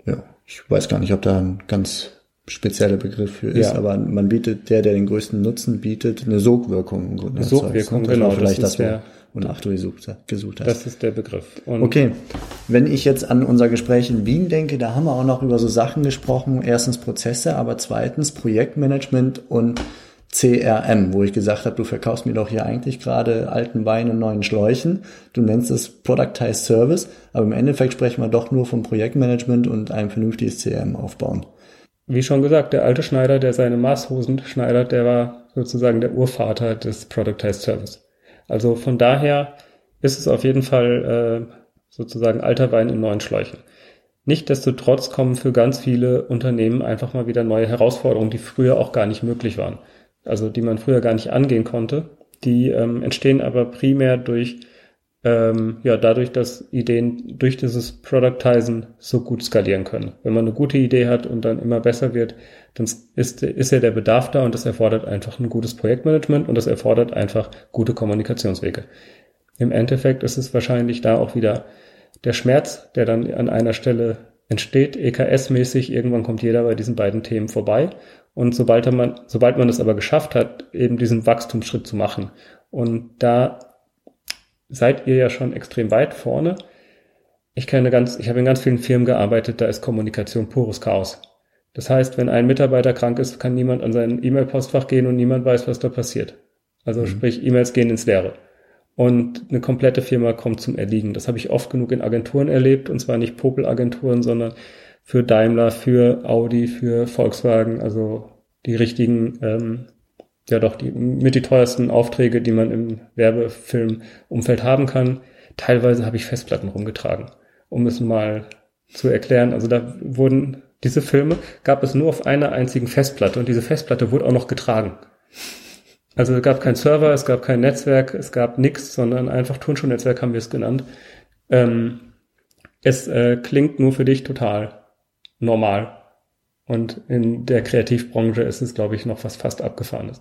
Ja, ich weiß gar nicht, ob da ein ganz spezieller Begriff für ist, Ja. aber man bietet, der, der den größten Nutzen bietet, eine Sogwirkung. im Grunde Eine Sogwirkung, genau, Das war vielleicht das das, der- wonach du gesucht, gesucht hast. Das ist der Begriff. Und Okay, wenn ich jetzt an unser Gespräch in Wien denke, da haben wir auch noch über so Sachen gesprochen. Erstens Prozesse, aber zweitens Projektmanagement und CRM, wo ich gesagt habe, du verkaufst mir doch hier eigentlich gerade alten Wein und neuen Schläuchen. Du nennst es Productized Service, aber im Endeffekt sprechen wir doch nur vom Projektmanagement und ein vernünftiges CRM aufbauen. Wie schon gesagt, der alte Schneider, der seine Maßhosen schneidert, der war sozusagen der Urvater des Productized Service. Also von daher ist es auf jeden Fall äh, sozusagen alter Wein in neuen Schläuchen. Nichtsdestotrotz kommen für ganz viele Unternehmen einfach mal wieder neue Herausforderungen, die früher auch gar nicht möglich waren. Also die man früher gar nicht angehen konnte. Die ähm, entstehen aber primär durch ähm, ja, dadurch, dass Ideen durch dieses Productizen so gut skalieren können. Wenn man eine gute Idee hat und dann immer besser wird, dann ist, ist ja der Bedarf da und das erfordert einfach ein gutes Projektmanagement und das erfordert einfach gute Kommunikationswege. Im Endeffekt ist es wahrscheinlich da auch wieder der Schmerz, der dann an einer Stelle entsteht, EKS-mäßig. Irgendwann kommt jeder bei diesen beiden Themen vorbei. Und sobald man, sobald man es aber geschafft hat, eben diesen Wachstumsschritt zu machen und da seid ihr ja schon extrem weit vorne. Ich kenne ganz, ich habe in ganz vielen Firmen gearbeitet, da ist Kommunikation pures Chaos. Das heißt, wenn ein Mitarbeiter krank ist, kann niemand an sein E-Mail-Postfach gehen und niemand weiß, was da passiert. Also sprich, E-Mails gehen ins Leere. Und eine komplette Firma kommt zum Erliegen. Das habe ich oft genug in Agenturen erlebt, und zwar nicht Popel-Agenturen, sondern für Daimler, für Audi, für Volkswagen, also die richtigen ähm, ja doch die mit die teuersten Aufträge, die man im Werbefilmumfeld haben kann. Teilweise habe ich Festplatten rumgetragen, um es mal zu erklären. Also da wurden diese Filme gab es nur auf einer einzigen Festplatte und diese Festplatte wurde auch noch getragen. Also es gab kein Server, es gab kein Netzwerk, es gab nichts, sondern einfach Turnschuhnetzwerk haben wir es genannt. Ähm, es äh, klingt nur für dich total normal. Und in der Kreativbranche ist es, glaube ich, noch was fast abgefahrenes,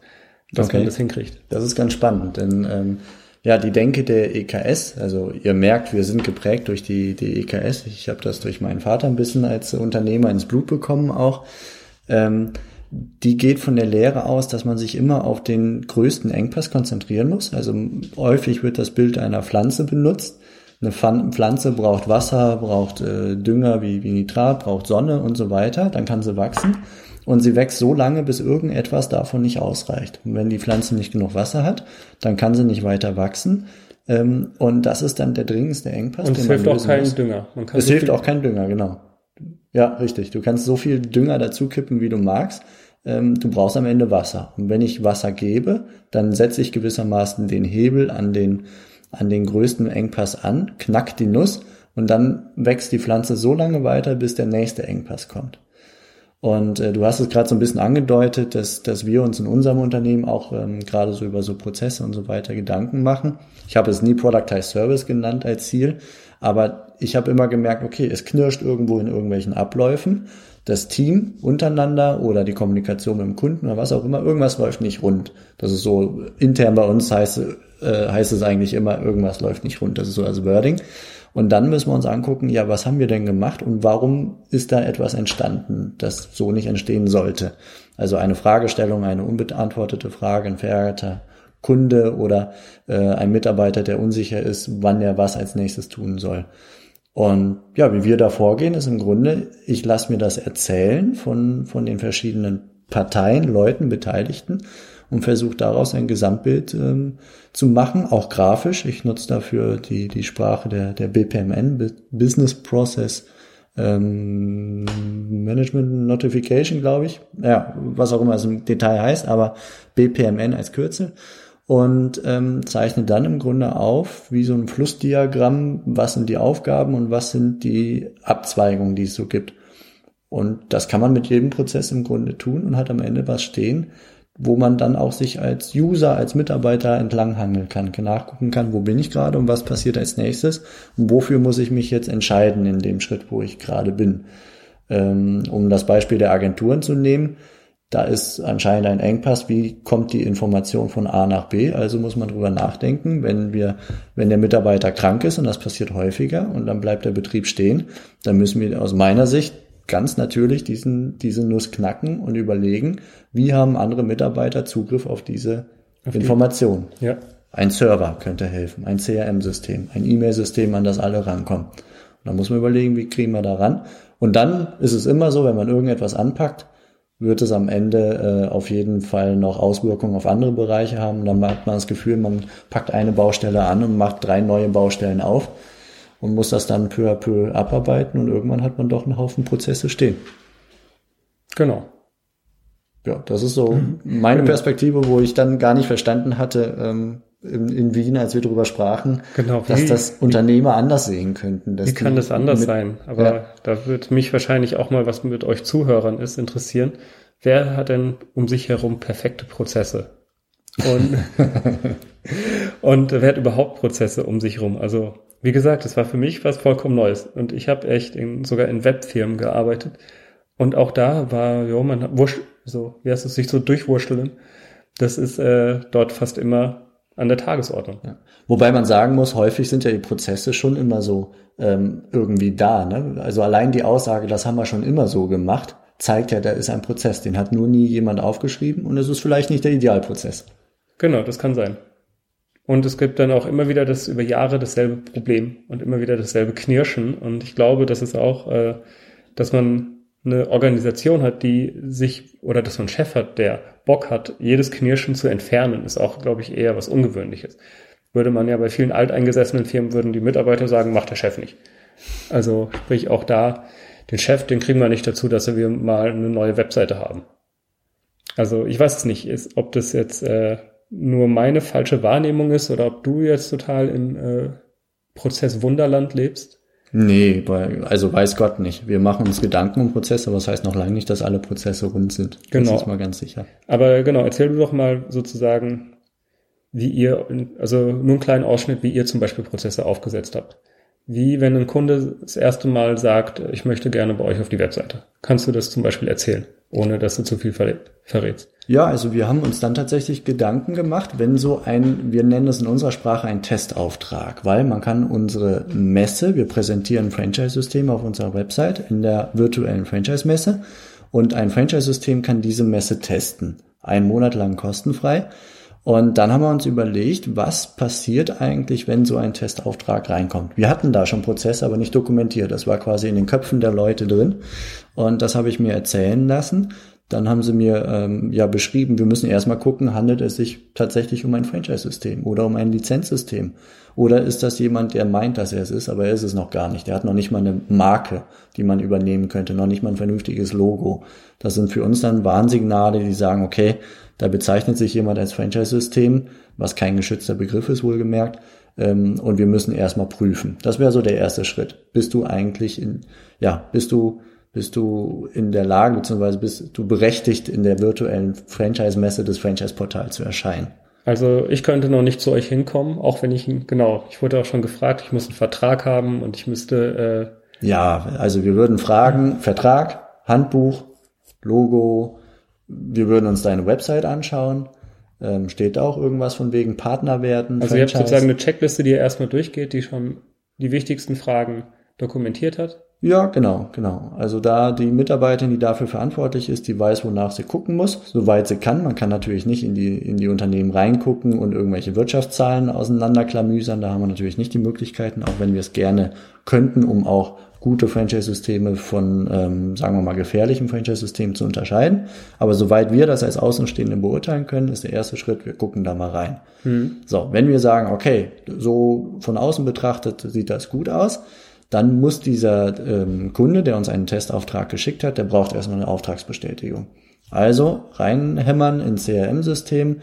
dass Okay. man das hinkriegt. Das ist ganz spannend, denn ähm, ja, die Denke der EKS, also ihr merkt, wir sind geprägt durch die, die EKS. Ich habe das durch meinen Vater ein bisschen als Unternehmer ins Blut bekommen auch. Ähm, die geht von der Lehre aus, dass man sich immer auf den größten Engpass konzentrieren muss. Also häufig wird das Bild einer Pflanze benutzt. Eine Pflan- Pflanze braucht Wasser, braucht äh, Dünger wie, wie Nitrat, braucht Sonne und so weiter. Dann kann sie wachsen. Und sie wächst so lange, bis irgendetwas davon nicht ausreicht. Und wenn die Pflanze nicht genug Wasser hat, dann kann sie nicht weiter wachsen. Ähm, und das ist dann der dringendste Engpass. Und es hilft auch kein muss. Dünger. Es so hilft auch kein Dünger, genau. Ja, richtig. Du kannst so viel Dünger dazu kippen, wie du magst. Ähm, du brauchst am Ende Wasser. Und wenn ich Wasser gebe, dann setze ich gewissermaßen den Hebel an den, an den größten Engpass an, knack die Nuss und dann wächst die Pflanze so lange weiter, bis der nächste Engpass kommt. Und äh, du hast es gerade so ein bisschen angedeutet, dass, dass wir uns in unserem Unternehmen auch ähm, gerade so über so Prozesse und so weiter Gedanken machen. Ich habe es nie Productized Service genannt als Ziel, aber ich habe immer gemerkt, okay, es knirscht irgendwo in irgendwelchen Abläufen. Das Team untereinander oder die Kommunikation mit dem Kunden oder was auch immer, irgendwas läuft nicht rund. Das ist so intern bei uns heißt, äh, heißt es eigentlich immer, irgendwas läuft nicht rund. Das ist so als Wording. Und dann müssen wir uns angucken, ja, was haben wir denn gemacht und warum ist da etwas entstanden, das so nicht entstehen sollte? Also eine Fragestellung, eine unbeantwortete Frage, ein verärgerter Kunde oder äh, ein Mitarbeiter, der unsicher ist, wann er was als nächstes tun soll. Und ja, wie wir da vorgehen, ist im Grunde, ich lasse mir das erzählen von, von den verschiedenen Parteien, Leuten, Beteiligten und versuche daraus ein Gesamtbild ähm, zu machen, auch grafisch. Ich nutze dafür die, die Sprache der, der BPMN, Business Process ähm, Management Notification, glaube ich. Ja, was auch immer es im Detail heißt, aber BPMN als Kürzel. Und ähm, zeichne dann im Grunde auf, wie so ein Flussdiagramm, was sind die Aufgaben und was sind die Abzweigungen, die es so gibt. Und das kann man mit jedem Prozess im Grunde tun und hat am Ende was stehen, wo man dann auch sich als User, als Mitarbeiter entlanghangeln kann, nachgucken kann, wo bin ich gerade und was passiert als nächstes und wofür muss ich mich jetzt entscheiden in dem Schritt, wo ich gerade bin. Ähm, um das Beispiel der Agenturen zu nehmen, da ist anscheinend ein Engpass, wie kommt die Information von A nach B, also muss man drüber nachdenken, wenn wir, wenn der Mitarbeiter krank ist und das passiert häufiger und dann bleibt der Betrieb stehen, dann müssen wir aus meiner Sicht ganz natürlich diesen, diese Nuss knacken und überlegen, wie haben andere Mitarbeiter Zugriff auf diese auf Information. Die, ja. Ein Server könnte helfen, ein CRM-System, ein E-Mail-System, an das alle rankommen. Und dann muss man überlegen, wie kriegen wir da ran. Und dann ist es immer so, wenn man irgendetwas anpackt, wird es am Ende äh, auf jeden Fall noch Auswirkungen auf andere Bereiche haben. Dann hat man das Gefühl, man packt eine Baustelle an und macht drei neue Baustellen auf und muss das dann peu à peu abarbeiten und irgendwann hat man doch einen Haufen Prozesse stehen. Genau. Ja, das ist so mhm. meine genau. Perspektive, wo ich dann gar nicht verstanden hatte, ähm, in, in Wien, als wir darüber sprachen, genau, dass das Unternehmer anders sehen könnten. wie kann das anders mit, sein? Aber ja. da wird mich wahrscheinlich auch mal, was mit euch Zuhörern ist, interessieren. Wer hat denn um sich herum perfekte Prozesse? Und, und wer hat überhaupt Prozesse um sich herum? Also wie gesagt, es war für mich was vollkommen Neues. Und ich habe echt in, sogar in Webfirmen gearbeitet. Und auch da war, ja, man wurscht, so, wie heißt es, sich so durchwurschteln. Das ist äh, dort fast immer an der Tagesordnung. Ja. Wobei man sagen muss, häufig sind ja die Prozesse schon immer so ähm, irgendwie da. Ne? Also allein die Aussage, das haben wir schon immer so gemacht, zeigt ja, da ist ein Prozess. Den hat nur nie jemand aufgeschrieben und es ist vielleicht nicht der Idealprozess. Genau, das kann sein. Und es gibt dann auch immer wieder das über Jahre dasselbe Problem und immer wieder dasselbe Knirschen. Und ich glaube, das ist auch, äh, dass man eine Organisation hat, die sich, oder dass man einen Chef hat, der Bock hat, jedes Knirschen zu entfernen, ist auch, glaube ich, eher was Ungewöhnliches. Würde man ja bei vielen alteingesessenen Firmen, würden die Mitarbeiter sagen, macht der Chef nicht. Also sprich auch da, den Chef, den kriegen wir nicht dazu, dass wir mal eine neue Webseite haben. Also ich weiß es nicht, ist, ob das jetzt äh, nur meine falsche Wahrnehmung ist oder ob du jetzt total im äh, Prozess Wunderland lebst. Nee, also weiß Gott nicht. Wir machen uns Gedanken um Prozesse, aber das heißt noch lange nicht, dass alle Prozesse rund sind. Genau. Das ist mal ganz sicher. Aber genau, erzähl du doch mal sozusagen, wie ihr, also nur einen kleinen Ausschnitt, wie ihr zum Beispiel Prozesse aufgesetzt habt. Wie wenn ein Kunde das erste Mal sagt, ich möchte gerne bei euch auf die Webseite. Kannst du das zum Beispiel erzählen, ohne dass du zu viel verrätst? Ja, also wir haben uns dann tatsächlich Gedanken gemacht, wenn so ein, wir nennen es in unserer Sprache ein Testauftrag, weil man kann unsere Messe, wir präsentieren ein Franchise-System auf unserer Website in der virtuellen Franchise-Messe und ein Franchise-System kann diese Messe testen. Einen Monat lang kostenfrei. Und dann haben wir uns überlegt, was passiert eigentlich, wenn so ein Testauftrag reinkommt. Wir hatten da schon Prozesse, aber nicht dokumentiert. Das war quasi in den Köpfen der Leute drin. Und das habe ich mir erzählen lassen. Dann haben sie mir ähm, ja beschrieben, wir müssen erstmal gucken, handelt es sich tatsächlich um ein Franchise-System oder um ein Lizenzsystem? Oder ist das jemand, der meint, dass er es ist, aber er ist es noch gar nicht. Der hat noch nicht mal eine Marke, die man übernehmen könnte, noch nicht mal ein vernünftiges Logo. Das sind für uns dann Warnsignale, die sagen, okay, da bezeichnet sich jemand als Franchise-System, was kein geschützter Begriff ist, wohlgemerkt. Ähm, und wir müssen erstmal prüfen. Das wäre so der erste Schritt. Bist du eigentlich in, ja, bist du bist du in der Lage, beziehungsweise bist du berechtigt, in der virtuellen Franchise-Messe des Franchise-Portals zu erscheinen. Also ich könnte noch nicht zu euch hinkommen, auch wenn ich, genau, ich wurde auch schon gefragt, ich muss einen Vertrag haben und ich müsste... Äh ja, also wir würden fragen, Vertrag, Handbuch, Logo, wir würden uns deine Website anschauen. Ähm, steht da auch irgendwas von wegen Partner werden? Also Franchise? ihr habt sozusagen eine Checkliste, die ihr erstmal durchgeht, die schon die wichtigsten Fragen dokumentiert hat? Ja, genau, genau. Also da die Mitarbeiterin, die dafür verantwortlich ist, die weiß, wonach sie gucken muss, soweit sie kann. Man kann natürlich nicht in die, in die Unternehmen reingucken und irgendwelche Wirtschaftszahlen auseinanderklamüsern. Da haben wir natürlich nicht die Möglichkeiten, auch wenn wir es gerne könnten, um auch gute Franchise-Systeme von, ähm, sagen wir mal, gefährlichen Franchise-Systemen zu unterscheiden. Aber soweit wir das als Außenstehende beurteilen können, ist der erste Schritt, wir gucken da mal rein. Hm. So, wenn wir sagen, okay, so von außen betrachtet sieht das gut aus, dann muss dieser ähm, Kunde, der uns einen Testauftrag geschickt hat, der braucht erstmal eine Auftragsbestätigung. Also reinhämmern ins CRM-System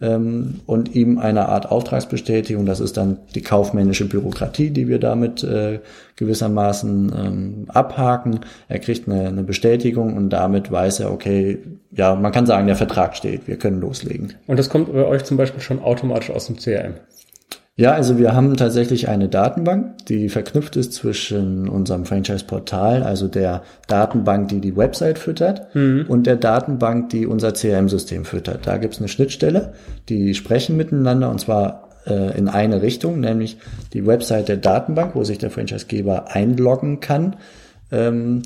ähm, und ihm eine Art Auftragsbestätigung, das ist dann die kaufmännische Bürokratie, die wir damit äh, gewissermaßen ähm, abhaken. Er kriegt eine, eine Bestätigung und damit weiß er, okay, ja, man kann sagen, der Vertrag steht, wir können loslegen. Und das kommt bei euch zum Beispiel schon automatisch aus dem CRM? Ja, also wir haben tatsächlich eine Datenbank, die verknüpft ist zwischen unserem Franchise-Portal, also der Datenbank, die die Website füttert, mhm. und der Datenbank, die unser CRM-System füttert. Da gibt's eine Schnittstelle, die sprechen miteinander und zwar äh, in eine Richtung, nämlich die Website der Datenbank, wo sich der Franchisegeber einloggen kann. Ähm,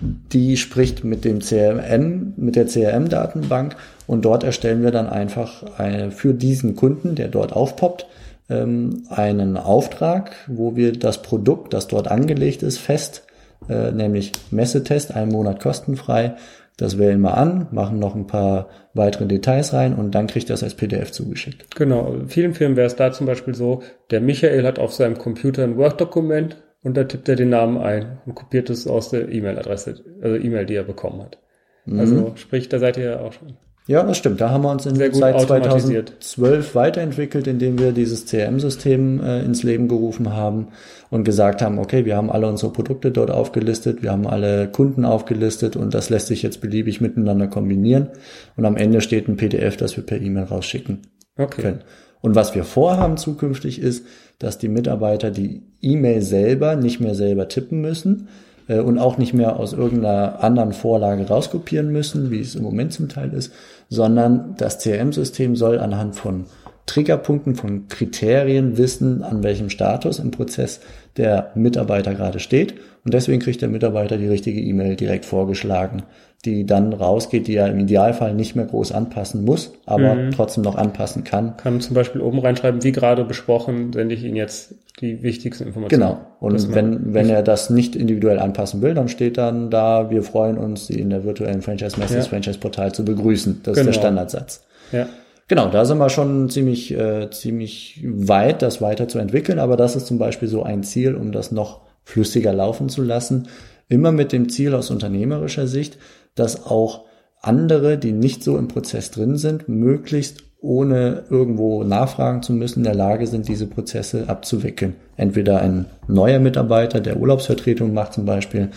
die spricht mit dem CRM, mit der CRM-Datenbank und dort erstellen wir dann einfach eine, für diesen Kunden, der dort aufpoppt, ähm, einen Auftrag, wo wir das Produkt, das dort angelegt ist, fest, äh, nämlich Messetest, einen Monat kostenfrei. Das wählen wir an, machen noch ein paar weitere Details rein und dann kriegt das als PDF zugeschickt. Genau. In vielen Firmen wäre es da zum Beispiel so, der Michael hat auf seinem Computer ein Word-Dokument und da tippt er den Namen ein und kopiert es aus der E-Mail-Adresse, also E-Mail, die er bekommen hat. Mhm. Also sprich, da seid ihr ja auch schon. Ja, das stimmt. Da haben wir uns in, seit 2012 weiterentwickelt, indem wir dieses CRM-System äh, ins Leben gerufen haben und gesagt haben, okay, wir haben alle unsere Produkte dort aufgelistet, wir haben alle Kunden aufgelistet und das lässt sich jetzt beliebig miteinander kombinieren. Und am Ende steht ein PDF, das wir per E-Mail rausschicken okay. können. Und was wir vorhaben zukünftig ist, dass die Mitarbeiter die E-Mail selber nicht mehr selber tippen müssen, äh, und auch nicht mehr aus irgendeiner anderen Vorlage rauskopieren müssen, wie es im Moment zum Teil ist, sondern das CRM-System soll anhand von Triggerpunkten, von Kriterien wissen, an welchem Status im Prozess der Mitarbeiter gerade steht. Und deswegen kriegt der Mitarbeiter die richtige E-Mail direkt vorgeschlagen, die dann rausgeht, die er im Idealfall nicht mehr groß anpassen muss, aber mhm. trotzdem noch anpassen kann. Kann zum Beispiel oben reinschreiben, wie gerade besprochen, sende ich Ihnen jetzt die wichtigsten Informationen. Genau. Und wenn, wenn er das nicht individuell anpassen will, dann steht dann da, wir freuen uns, Sie in der virtuellen Franchise-Messe, ja. Franchise-Portal zu begrüßen. Das genau. ist der genau. Standardsatz. Ja. Genau, da sind wir schon ziemlich, äh, ziemlich weit, das weiterzuentwickeln, aber das ist zum Beispiel so ein Ziel, um das noch flüssiger laufen zu lassen. Immer mit dem Ziel aus unternehmerischer Sicht, dass auch andere, die nicht so im Prozess drin sind, möglichst ohne irgendwo nachfragen zu müssen, in der Lage sind, diese Prozesse abzuwickeln. Entweder ein neuer Mitarbeiter, der Urlaubsvertretung macht zum Beispiel,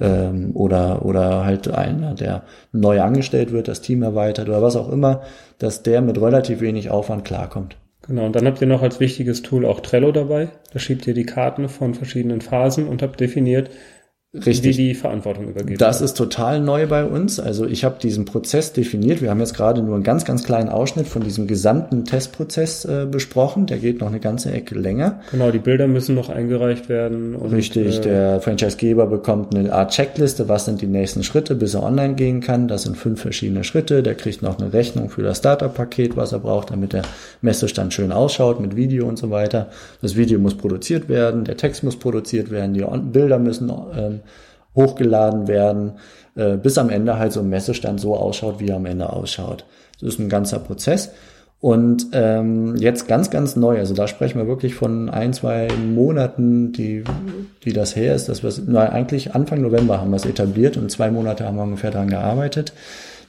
ähm, oder, oder halt einer, der neu angestellt wird, das Team erweitert oder was auch immer, dass der mit relativ wenig Aufwand klarkommt. Genau, und dann habt ihr noch als wichtiges Tool auch Trello dabei. Da schiebt ihr die Karten von verschiedenen Phasen und habt definiert, Richtig. die Verantwortung übergeben. Das ist total neu bei uns. Also ich habe diesen Prozess definiert. Wir haben jetzt gerade nur einen ganz, ganz kleinen Ausschnitt von diesem gesamten Testprozess äh, besprochen. Der geht noch eine ganze Ecke länger. Genau, die Bilder müssen noch eingereicht werden. Und, Richtig, äh, der Franchisegeber bekommt eine Art Checkliste, was sind die nächsten Schritte, bis er online gehen kann. Das sind fünf verschiedene Schritte. Der kriegt noch eine Rechnung für das Startup-Paket, was er braucht, damit der Messestand schön ausschaut mit Video und so weiter. Das Video muss produziert werden, der Text muss produziert werden, die Bilder müssen ähm, hochgeladen werden, äh, bis am Ende halt so ein Messestand so ausschaut, wie er am Ende ausschaut. Das ist ein ganzer Prozess. Und ähm, jetzt ganz, ganz neu, also da sprechen wir wirklich von ein, zwei Monaten, die, die das her ist, dass wir es, eigentlich Anfang November haben wir es etabliert und zwei Monate haben wir ungefähr daran gearbeitet,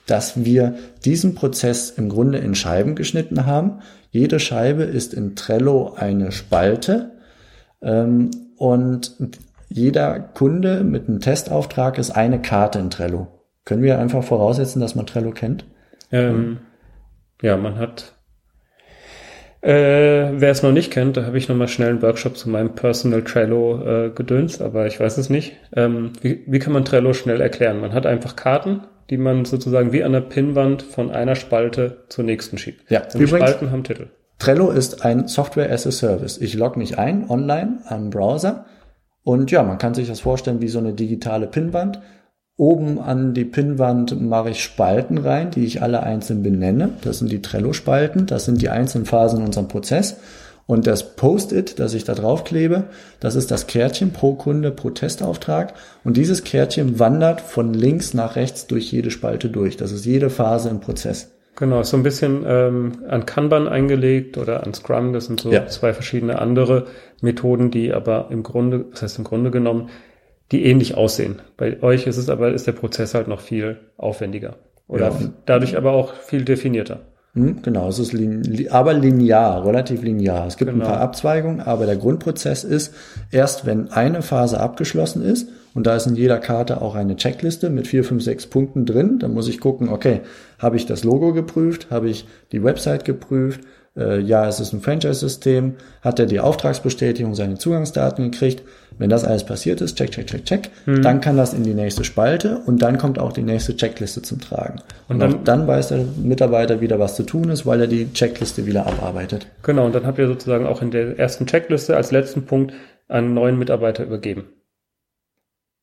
dass wir diesen Prozess im Grunde in Scheiben geschnitten haben. Jede Scheibe ist in Trello eine Spalte ähm, und jeder Kunde mit einem Testauftrag ist eine Karte in Trello. Können wir einfach voraussetzen, dass man Trello kennt? Ähm, ja, man hat äh, wer es noch nicht kennt, da habe ich nochmal schnell einen Workshop zu meinem Personal Trello äh, gedönst, aber ich weiß es nicht. Ähm, wie, wie kann man Trello schnell erklären? Man hat einfach Karten, die man sozusagen wie an der Pinnwand von einer Spalte zur nächsten schiebt. Ja, Und die Spalten haben Titel. Trello ist ein Software as a Service. Ich logge mich ein online am Browser und ja, man kann sich das vorstellen wie so eine digitale Pinnwand. Oben an die Pinnwand mache ich Spalten rein, die ich alle einzeln benenne. Das sind die Trello-Spalten, das sind die einzelnen Phasen in unserem Prozess. Und das Post-it, das ich da drauf klebe, das ist das Kärtchen pro Kunde, pro Testauftrag. Und dieses Kärtchen wandert von links nach rechts durch jede Spalte durch. Das ist jede Phase im Prozess. Genau, so ein bisschen ähm, an Kanban eingelegt oder an Scrum. Das sind so Ja. zwei verschiedene andere Methoden, die aber im Grunde, das heißt im Grunde genommen, die ähnlich aussehen. Bei euch ist es aber, ist der Prozess halt noch viel aufwendiger. Oder Ja. dadurch aber auch viel definierter. Hm, Genau, es ist lin li- aber linear, relativ linear. Es gibt Genau. ein paar Abzweigungen, aber der Grundprozess ist, erst wenn eine Phase abgeschlossen ist, und da ist in jeder Karte auch eine Checkliste mit vier, fünf, sechs Punkten drin, dann muss ich gucken, okay, habe ich das Logo geprüft, habe ich die Website geprüft, äh, ja, es ist ein Franchise-System, hat er die Auftragsbestätigung, seine Zugangsdaten gekriegt. Wenn das alles passiert ist, check, check, check, check, dann kann das in die nächste Spalte und dann kommt auch die nächste Checkliste zum Tragen. Und, Und dann- auch dann weiß der Mitarbeiter wieder, was zu tun ist, weil er die Checkliste wieder abarbeitet. Genau, und dann habt ihr sozusagen auch in der ersten Checkliste als letzten Punkt einen neuen Mitarbeiter übergeben.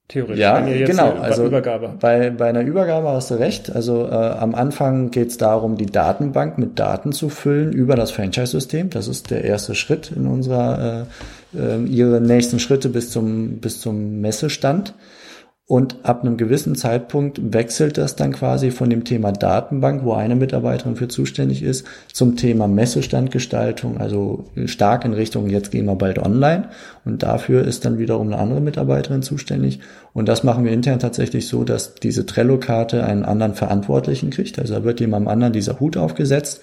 Theoretisch. Ja, genau. Also Übergabe bei, bei einer Übergabe hast du recht. Also äh, am Anfang geht es darum, die Datenbank mit Daten zu füllen über das Franchise-System. Das ist der erste Schritt in unserer äh, äh, ihre nächsten Schritte bis zum bis zum Messestand. Und ab einem gewissen Zeitpunkt wechselt das dann quasi von dem Thema Datenbank, wo eine Mitarbeiterin für zuständig ist, zum Thema Messestandgestaltung, also stark in Richtung, jetzt gehen wir bald online. Und dafür ist dann wiederum eine andere Mitarbeiterin zuständig. Und das machen wir intern tatsächlich so, dass diese Trello-Karte einen anderen Verantwortlichen kriegt. Also da wird jemandem anderen dieser Hut aufgesetzt.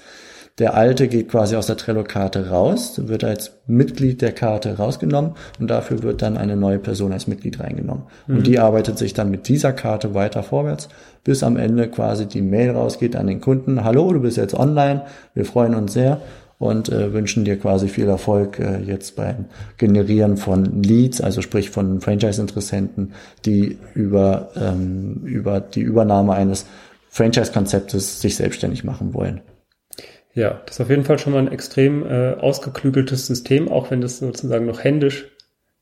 Der alte geht quasi aus der Trello-Karte raus, wird als Mitglied der Karte rausgenommen und dafür wird dann eine neue Person als Mitglied reingenommen. Und die arbeitet sich dann mit dieser Karte weiter vorwärts, bis am Ende quasi die Mail rausgeht an den Kunden. Hallo, du bist jetzt online, wir freuen uns sehr und äh, wünschen dir quasi viel Erfolg äh, jetzt beim Generieren von Leads, also sprich von Franchise-Interessenten, die über, ähm, über die Übernahme eines Franchise-Konzeptes sich selbstständig machen wollen. Ja, das ist auf jeden Fall schon mal ein extrem äh, ausgeklügeltes System, auch wenn das sozusagen noch händisch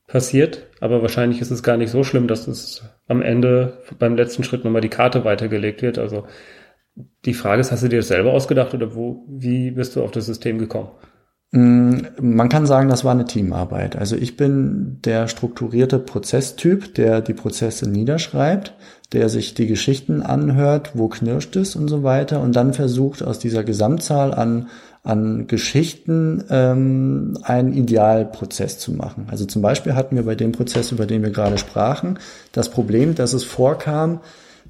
passiert. Aber wahrscheinlich ist es gar nicht so schlimm, dass es am Ende beim letzten Schritt nochmal die Karte weitergelegt wird. Also die Frage ist, hast du dir das selber ausgedacht oder wo, wie bist du auf das System gekommen? Mm, Man kann sagen, das war eine Teamarbeit. Also ich bin der strukturierte Prozesstyp, der die Prozesse niederschreibt, der sich die Geschichten anhört, wo knirscht es und so weiter und dann versucht aus dieser Gesamtzahl an an Geschichten ähm, einen Idealprozess zu machen. Also zum Beispiel hatten wir bei dem Prozess, über den wir gerade sprachen, das Problem, dass es vorkam,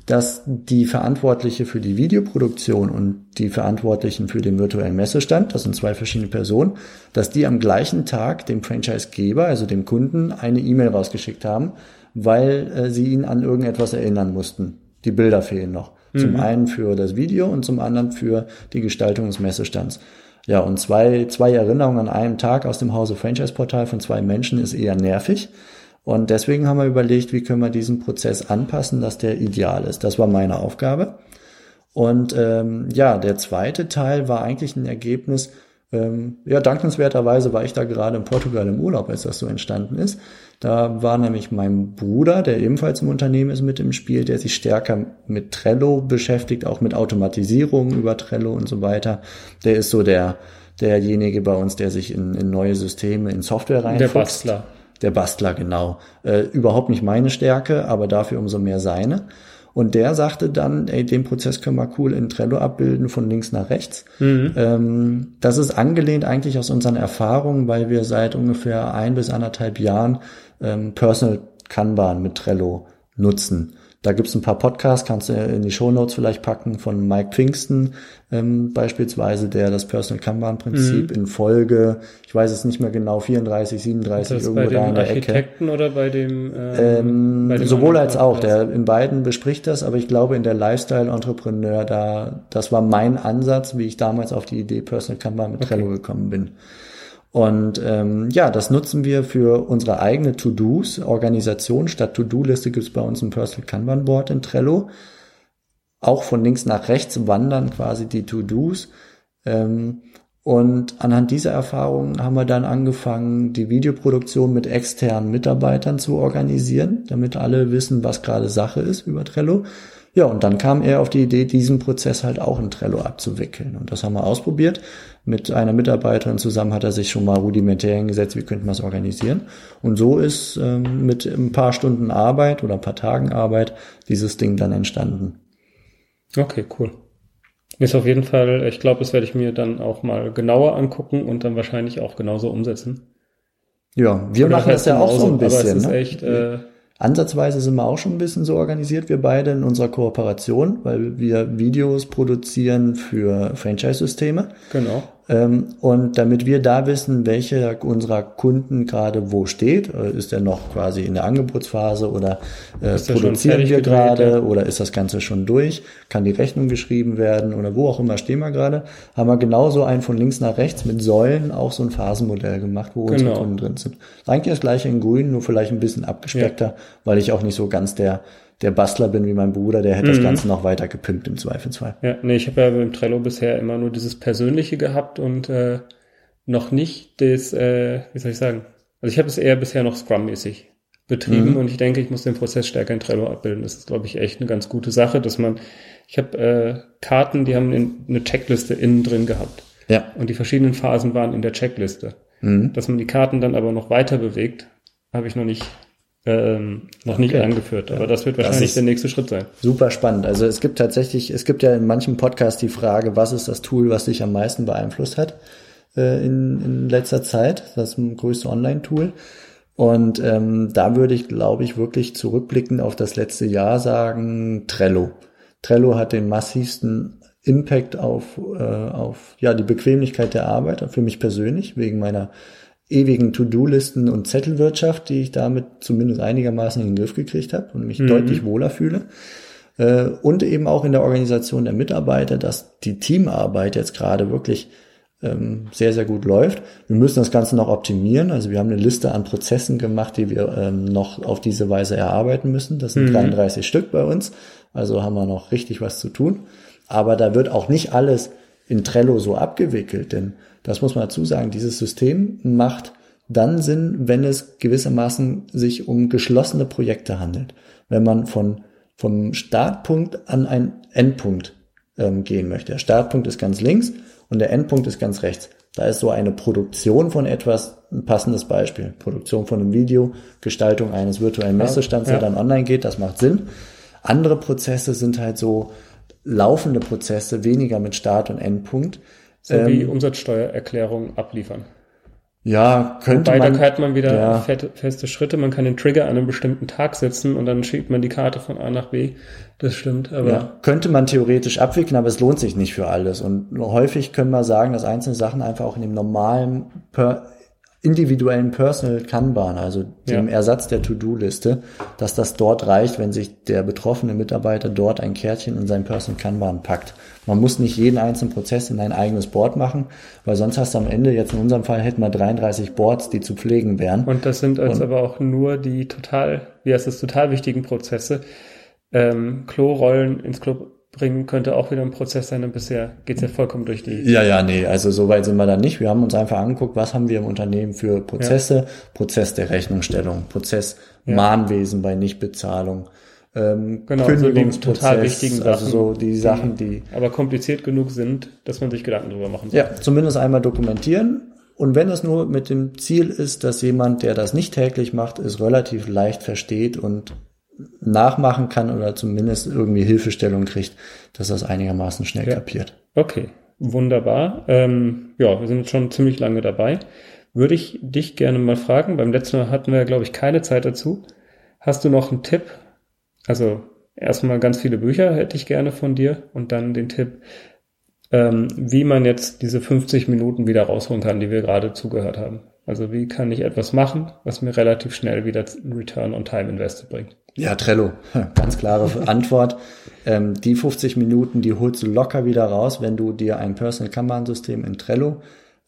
dass die Verantwortliche für die Videoproduktion und die Verantwortlichen für den virtuellen Messestand, das sind zwei verschiedene Personen, dass die am gleichen Tag dem Franchisegeber, also dem Kunden, eine E-Mail rausgeschickt haben, weil äh, sie ihn an irgendetwas erinnern mussten. Die Bilder fehlen noch. Zum einen für das Video und zum anderen für die Gestaltung des Messestands. Ja, und zwei, zwei Erinnerungen an einem Tag aus dem Hause Franchise Portal von zwei Menschen ist eher nervig. Und deswegen haben wir überlegt, wie können wir diesen Prozess anpassen, dass der ideal ist. Das war meine Aufgabe. Und ähm, ja, der zweite Teil war eigentlich ein Ergebnis. Ähm, ja, dankenswerterweise war ich da gerade in Portugal im Urlaub, als das so entstanden ist. Da war nämlich mein Bruder, der ebenfalls im Unternehmen ist, mit im Spiel, der sich stärker mit Trello beschäftigt, auch mit Automatisierung über Trello und so weiter. Der ist so der derjenige bei uns, der sich in, in neue Systeme, in Software reinfuchst. Der Bastler. Der Bastler, genau. Äh, überhaupt nicht meine Stärke, aber dafür umso mehr seine. Und der sagte dann, ey, den Prozess können wir cool in Trello abbilden, von links nach rechts. Ähm, das ist angelehnt eigentlich aus unseren Erfahrungen, weil wir seit ungefähr ein bis anderthalb Jahren ähm, Personal Kanban mit Trello nutzen. Da gibt's ein paar Podcasts, kannst du in die Shownotes vielleicht packen, von Mike Pfingsten ähm, beispielsweise, der das Personal Kanban-Prinzip mhm. in Folge, ich weiß es nicht mehr genau, 34, 37, das irgendwo bei da in der Architekten Ecke. oder bei dem, ähm, ähm, bei dem sowohl als auch, der in beiden bespricht das, aber ich glaube in der Lifestyle-Entrepreneur, da, das war mein Ansatz, wie ich damals auf die Idee Personal Kanban mit Trello gekommen bin. Und ähm, ja, das nutzen wir für unsere eigene To-Dos, Organisation. Statt To-Do-Liste gibt es bei uns ein Personal Kanban Board in Trello. Auch von links nach rechts wandern quasi die To-Dos. Ähm, und anhand dieser Erfahrungen haben wir dann angefangen, die Videoproduktion mit externen Mitarbeitern zu organisieren, damit alle wissen, was gerade Sache ist über Trello. Ja, und dann kam er auf die Idee, diesen Prozess halt auch in Trello abzuwickeln. Und das haben wir ausprobiert. Mit einer Mitarbeiterin zusammen hat er sich schon mal rudimentär hingesetzt, wie könnten wir es organisieren. Und so ist ähm, mit ein paar Stunden Arbeit oder ein paar Tagen Arbeit dieses Ding dann entstanden. Okay, cool. Ist auf jeden Fall, ich glaube, das werde ich mir dann auch mal genauer angucken und dann wahrscheinlich auch genauso umsetzen. Ja, wir Oder machen das ja auch so ein bisschen. Aber es ist ne? echt, äh, Ansatzweise sind wir auch schon ein bisschen so organisiert, wir beide in unserer Kooperation, weil wir Videos produzieren für Franchise-Systeme. Genau. Ähm, und damit wir da wissen, welche unserer Kunden gerade wo steht, äh, ist er noch quasi in der Angebotsphase oder äh, produzieren wir gerade oder ist das Ganze schon durch, kann die Rechnung geschrieben werden oder wo auch immer stehen wir gerade, haben wir genauso ein von links nach rechts mit Säulen auch so ein Phasenmodell gemacht, wo genau. unsere Kunden drin sind. Eigentlich das gleiche in grün, nur vielleicht ein bisschen abgespeckter, ja. weil ich auch nicht so ganz der der Bastler bin wie mein Bruder, der hätte mhm. das Ganze noch weiter gepimpt im Zweifelsfall. Ja, nee, ich habe ja beim Trello bisher immer nur dieses Persönliche gehabt und äh, noch nicht das, äh, wie soll ich sagen, also ich habe es eher bisher noch Scrum-mäßig betrieben mhm. und ich denke, ich muss den Prozess stärker in Trello abbilden. Das ist, glaube ich, echt eine ganz gute Sache, dass man, ich habe äh, Karten, die haben eine Checkliste innen drin gehabt. Ja. Und die verschiedenen Phasen waren in der Checkliste. Mhm. Dass man die Karten dann aber noch weiter bewegt, habe ich noch nicht ähm, noch nicht okay. angeführt, aber ja. das wird wahrscheinlich das der nächste Schritt sein. Super spannend. Also es gibt tatsächlich, es gibt ja in manchen Podcasts die Frage, was ist das Tool, was dich am meisten beeinflusst hat äh, in, in letzter Zeit, das größte Online-Tool. Und ähm, da würde ich, glaube ich, wirklich zurückblicken auf das letzte Jahr sagen, Trello. Trello hat den massivsten Impact auf, äh, auf ja, die Bequemlichkeit der Arbeit, für mich persönlich, wegen meiner ewigen To-Do-Listen und Zettelwirtschaft, die ich damit zumindest einigermaßen in den Griff gekriegt habe und mich mhm. deutlich wohler fühle. Äh, und eben auch in der Organisation der Mitarbeiter, dass die Teamarbeit jetzt gerade wirklich ähm, sehr, sehr gut läuft. Wir müssen das Ganze noch optimieren. Also wir haben eine Liste an Prozessen gemacht, die wir ähm, noch auf diese Weise erarbeiten müssen. Das sind mhm. 33 Stück bei uns. Also haben wir noch richtig was zu tun. Aber da wird auch nicht alles in Trello so abgewickelt, denn das muss man dazu sagen, dieses System macht dann Sinn, wenn es gewissermaßen sich um geschlossene Projekte handelt. Wenn man von, vom Startpunkt an einen Endpunkt ähm, gehen möchte. Der Startpunkt ist ganz links und der Endpunkt ist ganz rechts. Da ist so eine Produktion von etwas ein passendes Beispiel. Produktion von einem Video, Gestaltung eines virtuellen Messestands, ja, ja. der dann online geht, das macht Sinn. Andere Prozesse sind halt so laufende Prozesse, weniger mit Start und Endpunkt. So ähm, wie Umsatzsteuererklärung abliefern. Ja, könnte Wobei, man. da hat man wieder ja. feste Schritte. Man kann den Trigger an einem bestimmten Tag setzen und dann schiebt man die Karte von A nach B. Das stimmt, aber. Ja, könnte man theoretisch abwickeln, aber es lohnt sich nicht für alles. Und häufig können wir sagen, dass einzelne Sachen einfach auch in dem normalen per individuellen Personal Kanban, also dem ja. Ersatz der To-Do-Liste, dass das dort reicht, wenn sich der betroffene Mitarbeiter dort ein Kärtchen in sein Personal Kanban packt. Man muss nicht jeden einzelnen Prozess in ein eigenes Board machen, weil sonst hast du am Ende, jetzt in unserem Fall, hätten wir 33 Boards, die zu pflegen wären. Und das sind jetzt aber auch nur die total, wie heißt das, total wichtigen Prozesse. Ähm, Klo-Rollen ins Klo bringen könnte auch wieder ein Prozess sein und bisher geht's ja vollkommen durch die. Ja, ja, nee, also so weit sind wir da nicht. Wir haben uns einfach angeguckt, was haben wir im Unternehmen für Prozesse, ja. Prozess der Rechnungsstellung, Prozess ja. Mahnwesen bei Nichtbezahlung. Ähm, genau, also die total wichtigen Sachen. Also so die Sachen, die, die aber kompliziert genug sind, dass man sich Gedanken drüber machen soll. Ja, zumindest einmal dokumentieren. Und wenn es nur mit dem Ziel ist, dass jemand, der das nicht täglich macht, es relativ leicht versteht und nachmachen kann oder zumindest irgendwie Hilfestellung kriegt, dass das einigermaßen schnell ja. kapiert. Okay, wunderbar. Ähm, ja, wir sind schon ziemlich lange dabei. Würde ich dich gerne mal fragen, beim letzten Mal hatten wir, glaube ich, keine Zeit dazu. Hast du noch einen Tipp? Also erstmal ganz viele Bücher hätte ich gerne von dir und dann den Tipp, ähm, wie man jetzt diese 50 Minuten wieder rausholen kann, die wir gerade zugehört haben. Also wie kann ich etwas machen, was mir relativ schnell wieder Return on Time Invested bringt? Ja, Trello, ganz klare Antwort. Ähm, die 50 Minuten, die holst du locker wieder raus, wenn du dir ein Personal Kanban-System in Trello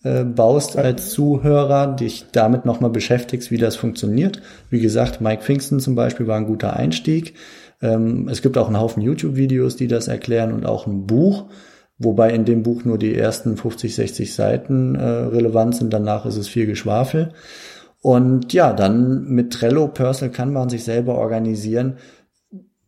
äh, baust als Zuhörer, dich damit nochmal beschäftigst, wie das funktioniert. Wie gesagt, Mike Pfingsten zum Beispiel war ein guter Einstieg. Ähm, es gibt auch einen Haufen YouTube-Videos, die das erklären und auch ein Buch. Wobei in dem Buch nur die ersten 50, 60 Seiten äh, relevant sind, danach ist es viel Geschwafel. Und ja, dann mit Trello Personal kann man sich selber organisieren.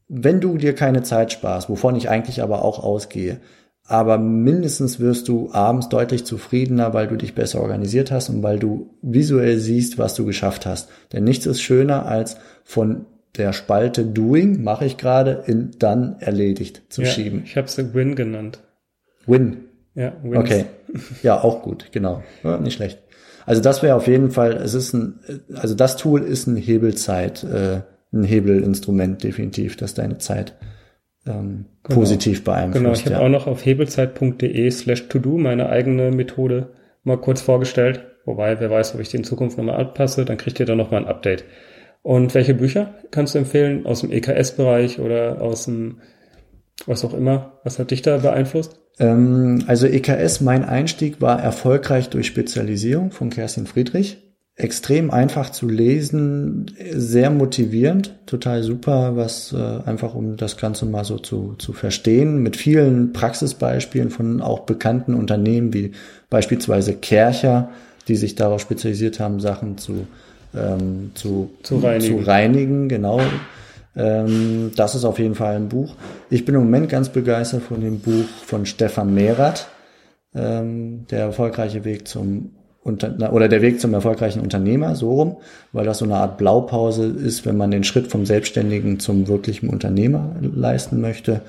Wenn du dir keine Zeit sparst, wovon ich eigentlich aber auch ausgehe, aber mindestens wirst du abends deutlich zufriedener, weil du dich besser organisiert hast und weil du visuell siehst, was du geschafft hast. Denn nichts ist schöner als von der Spalte Doing, mache ich gerade, in dann erledigt zu ja, schieben. Ich habe es Win genannt. Win. Ja, Wins. Okay. Ja, auch gut, genau. Ja, nicht schlecht. Also das wäre auf jeden Fall, es ist ein, also das Tool ist ein Hebelzeit, äh, ein Hebelinstrument definitiv, das deine Zeit ähm, genau. positiv beeinflusst. Genau, ich habe ja. auch noch auf hebelzeit.de slash to do meine eigene Methode mal kurz vorgestellt. Wobei, wer weiß, ob ich die in Zukunft nochmal anpasse, dann kriegt ihr da nochmal ein Update. Und welche Bücher kannst du empfehlen? Aus dem EKS-Bereich oder aus dem, was auch immer? Was hat dich da beeinflusst? Ähm, also EKS, mein Einstieg war erfolgreich durch Spezialisierung von Kerstin Friedrich extrem einfach zu lesen, sehr motivierend, total super, was äh, einfach um das Ganze mal so zu, zu verstehen, mit vielen Praxisbeispielen von auch bekannten Unternehmen wie beispielsweise Kercher, die sich darauf spezialisiert haben, Sachen zu, ähm, zu, zu, reinigen. zu reinigen, genau. Ähm, das ist auf jeden Fall ein Buch. Ich bin im Moment ganz begeistert von dem Buch von Stefan Mehrath, ähm, der erfolgreiche Weg zum oder der Weg zum erfolgreichen Unternehmer, so rum, weil das so eine Art Blaupause ist, wenn man den Schritt vom Selbstständigen zum wirklichen Unternehmer leisten möchte.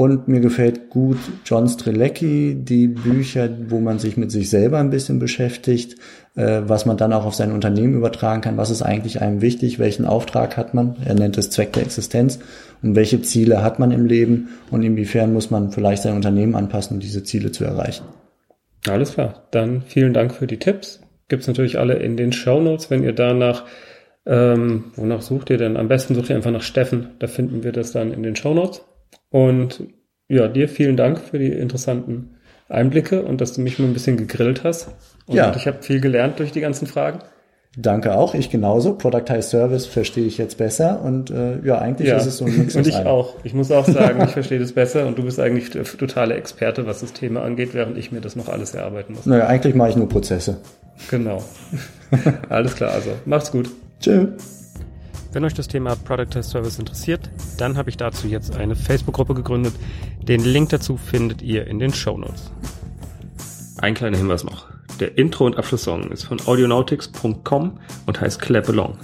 Und mir gefällt gut John Strelecki, die Bücher, wo man sich mit sich selber ein bisschen beschäftigt, äh, was man dann auch auf sein Unternehmen übertragen kann. Was ist eigentlich einem wichtig? Welchen Auftrag hat man? Er nennt es Zweck der Existenz. Und welche Ziele hat man im Leben? Und inwiefern muss man vielleicht sein Unternehmen anpassen, um diese Ziele zu erreichen? Alles klar. Dann vielen Dank für die Tipps. Gibt's natürlich alle in den Show Notes, wenn ihr danach, ähm, wonach sucht ihr denn? Am besten sucht ihr einfach nach Steffen. Da finden wir das dann in den Show Notes. Und ja, dir vielen Dank für die interessanten Einblicke und dass du mich mal ein bisschen gegrillt hast. Und ja. ich habe viel gelernt durch die ganzen Fragen. Danke auch, ich genauso. Productized Service verstehe ich jetzt besser und äh, ja, eigentlich ja. ist es so ein Mix. Und ich auch. Ich muss auch sagen, ich verstehe das besser und du bist eigentlich totale Experte, was das Thema angeht, während ich mir das noch alles erarbeiten muss. Naja, eigentlich mache ich nur Prozesse. Genau. alles klar, also macht's gut. Tschö. Wenn euch das Thema Productized Service interessiert, dann habe ich dazu jetzt eine Facebook-Gruppe gegründet. Den Link dazu findet ihr in den Show Notes. Ein kleiner Hinweis noch. Der Intro- und Abschlusssong ist von audionautics.com und heißt Clap Along.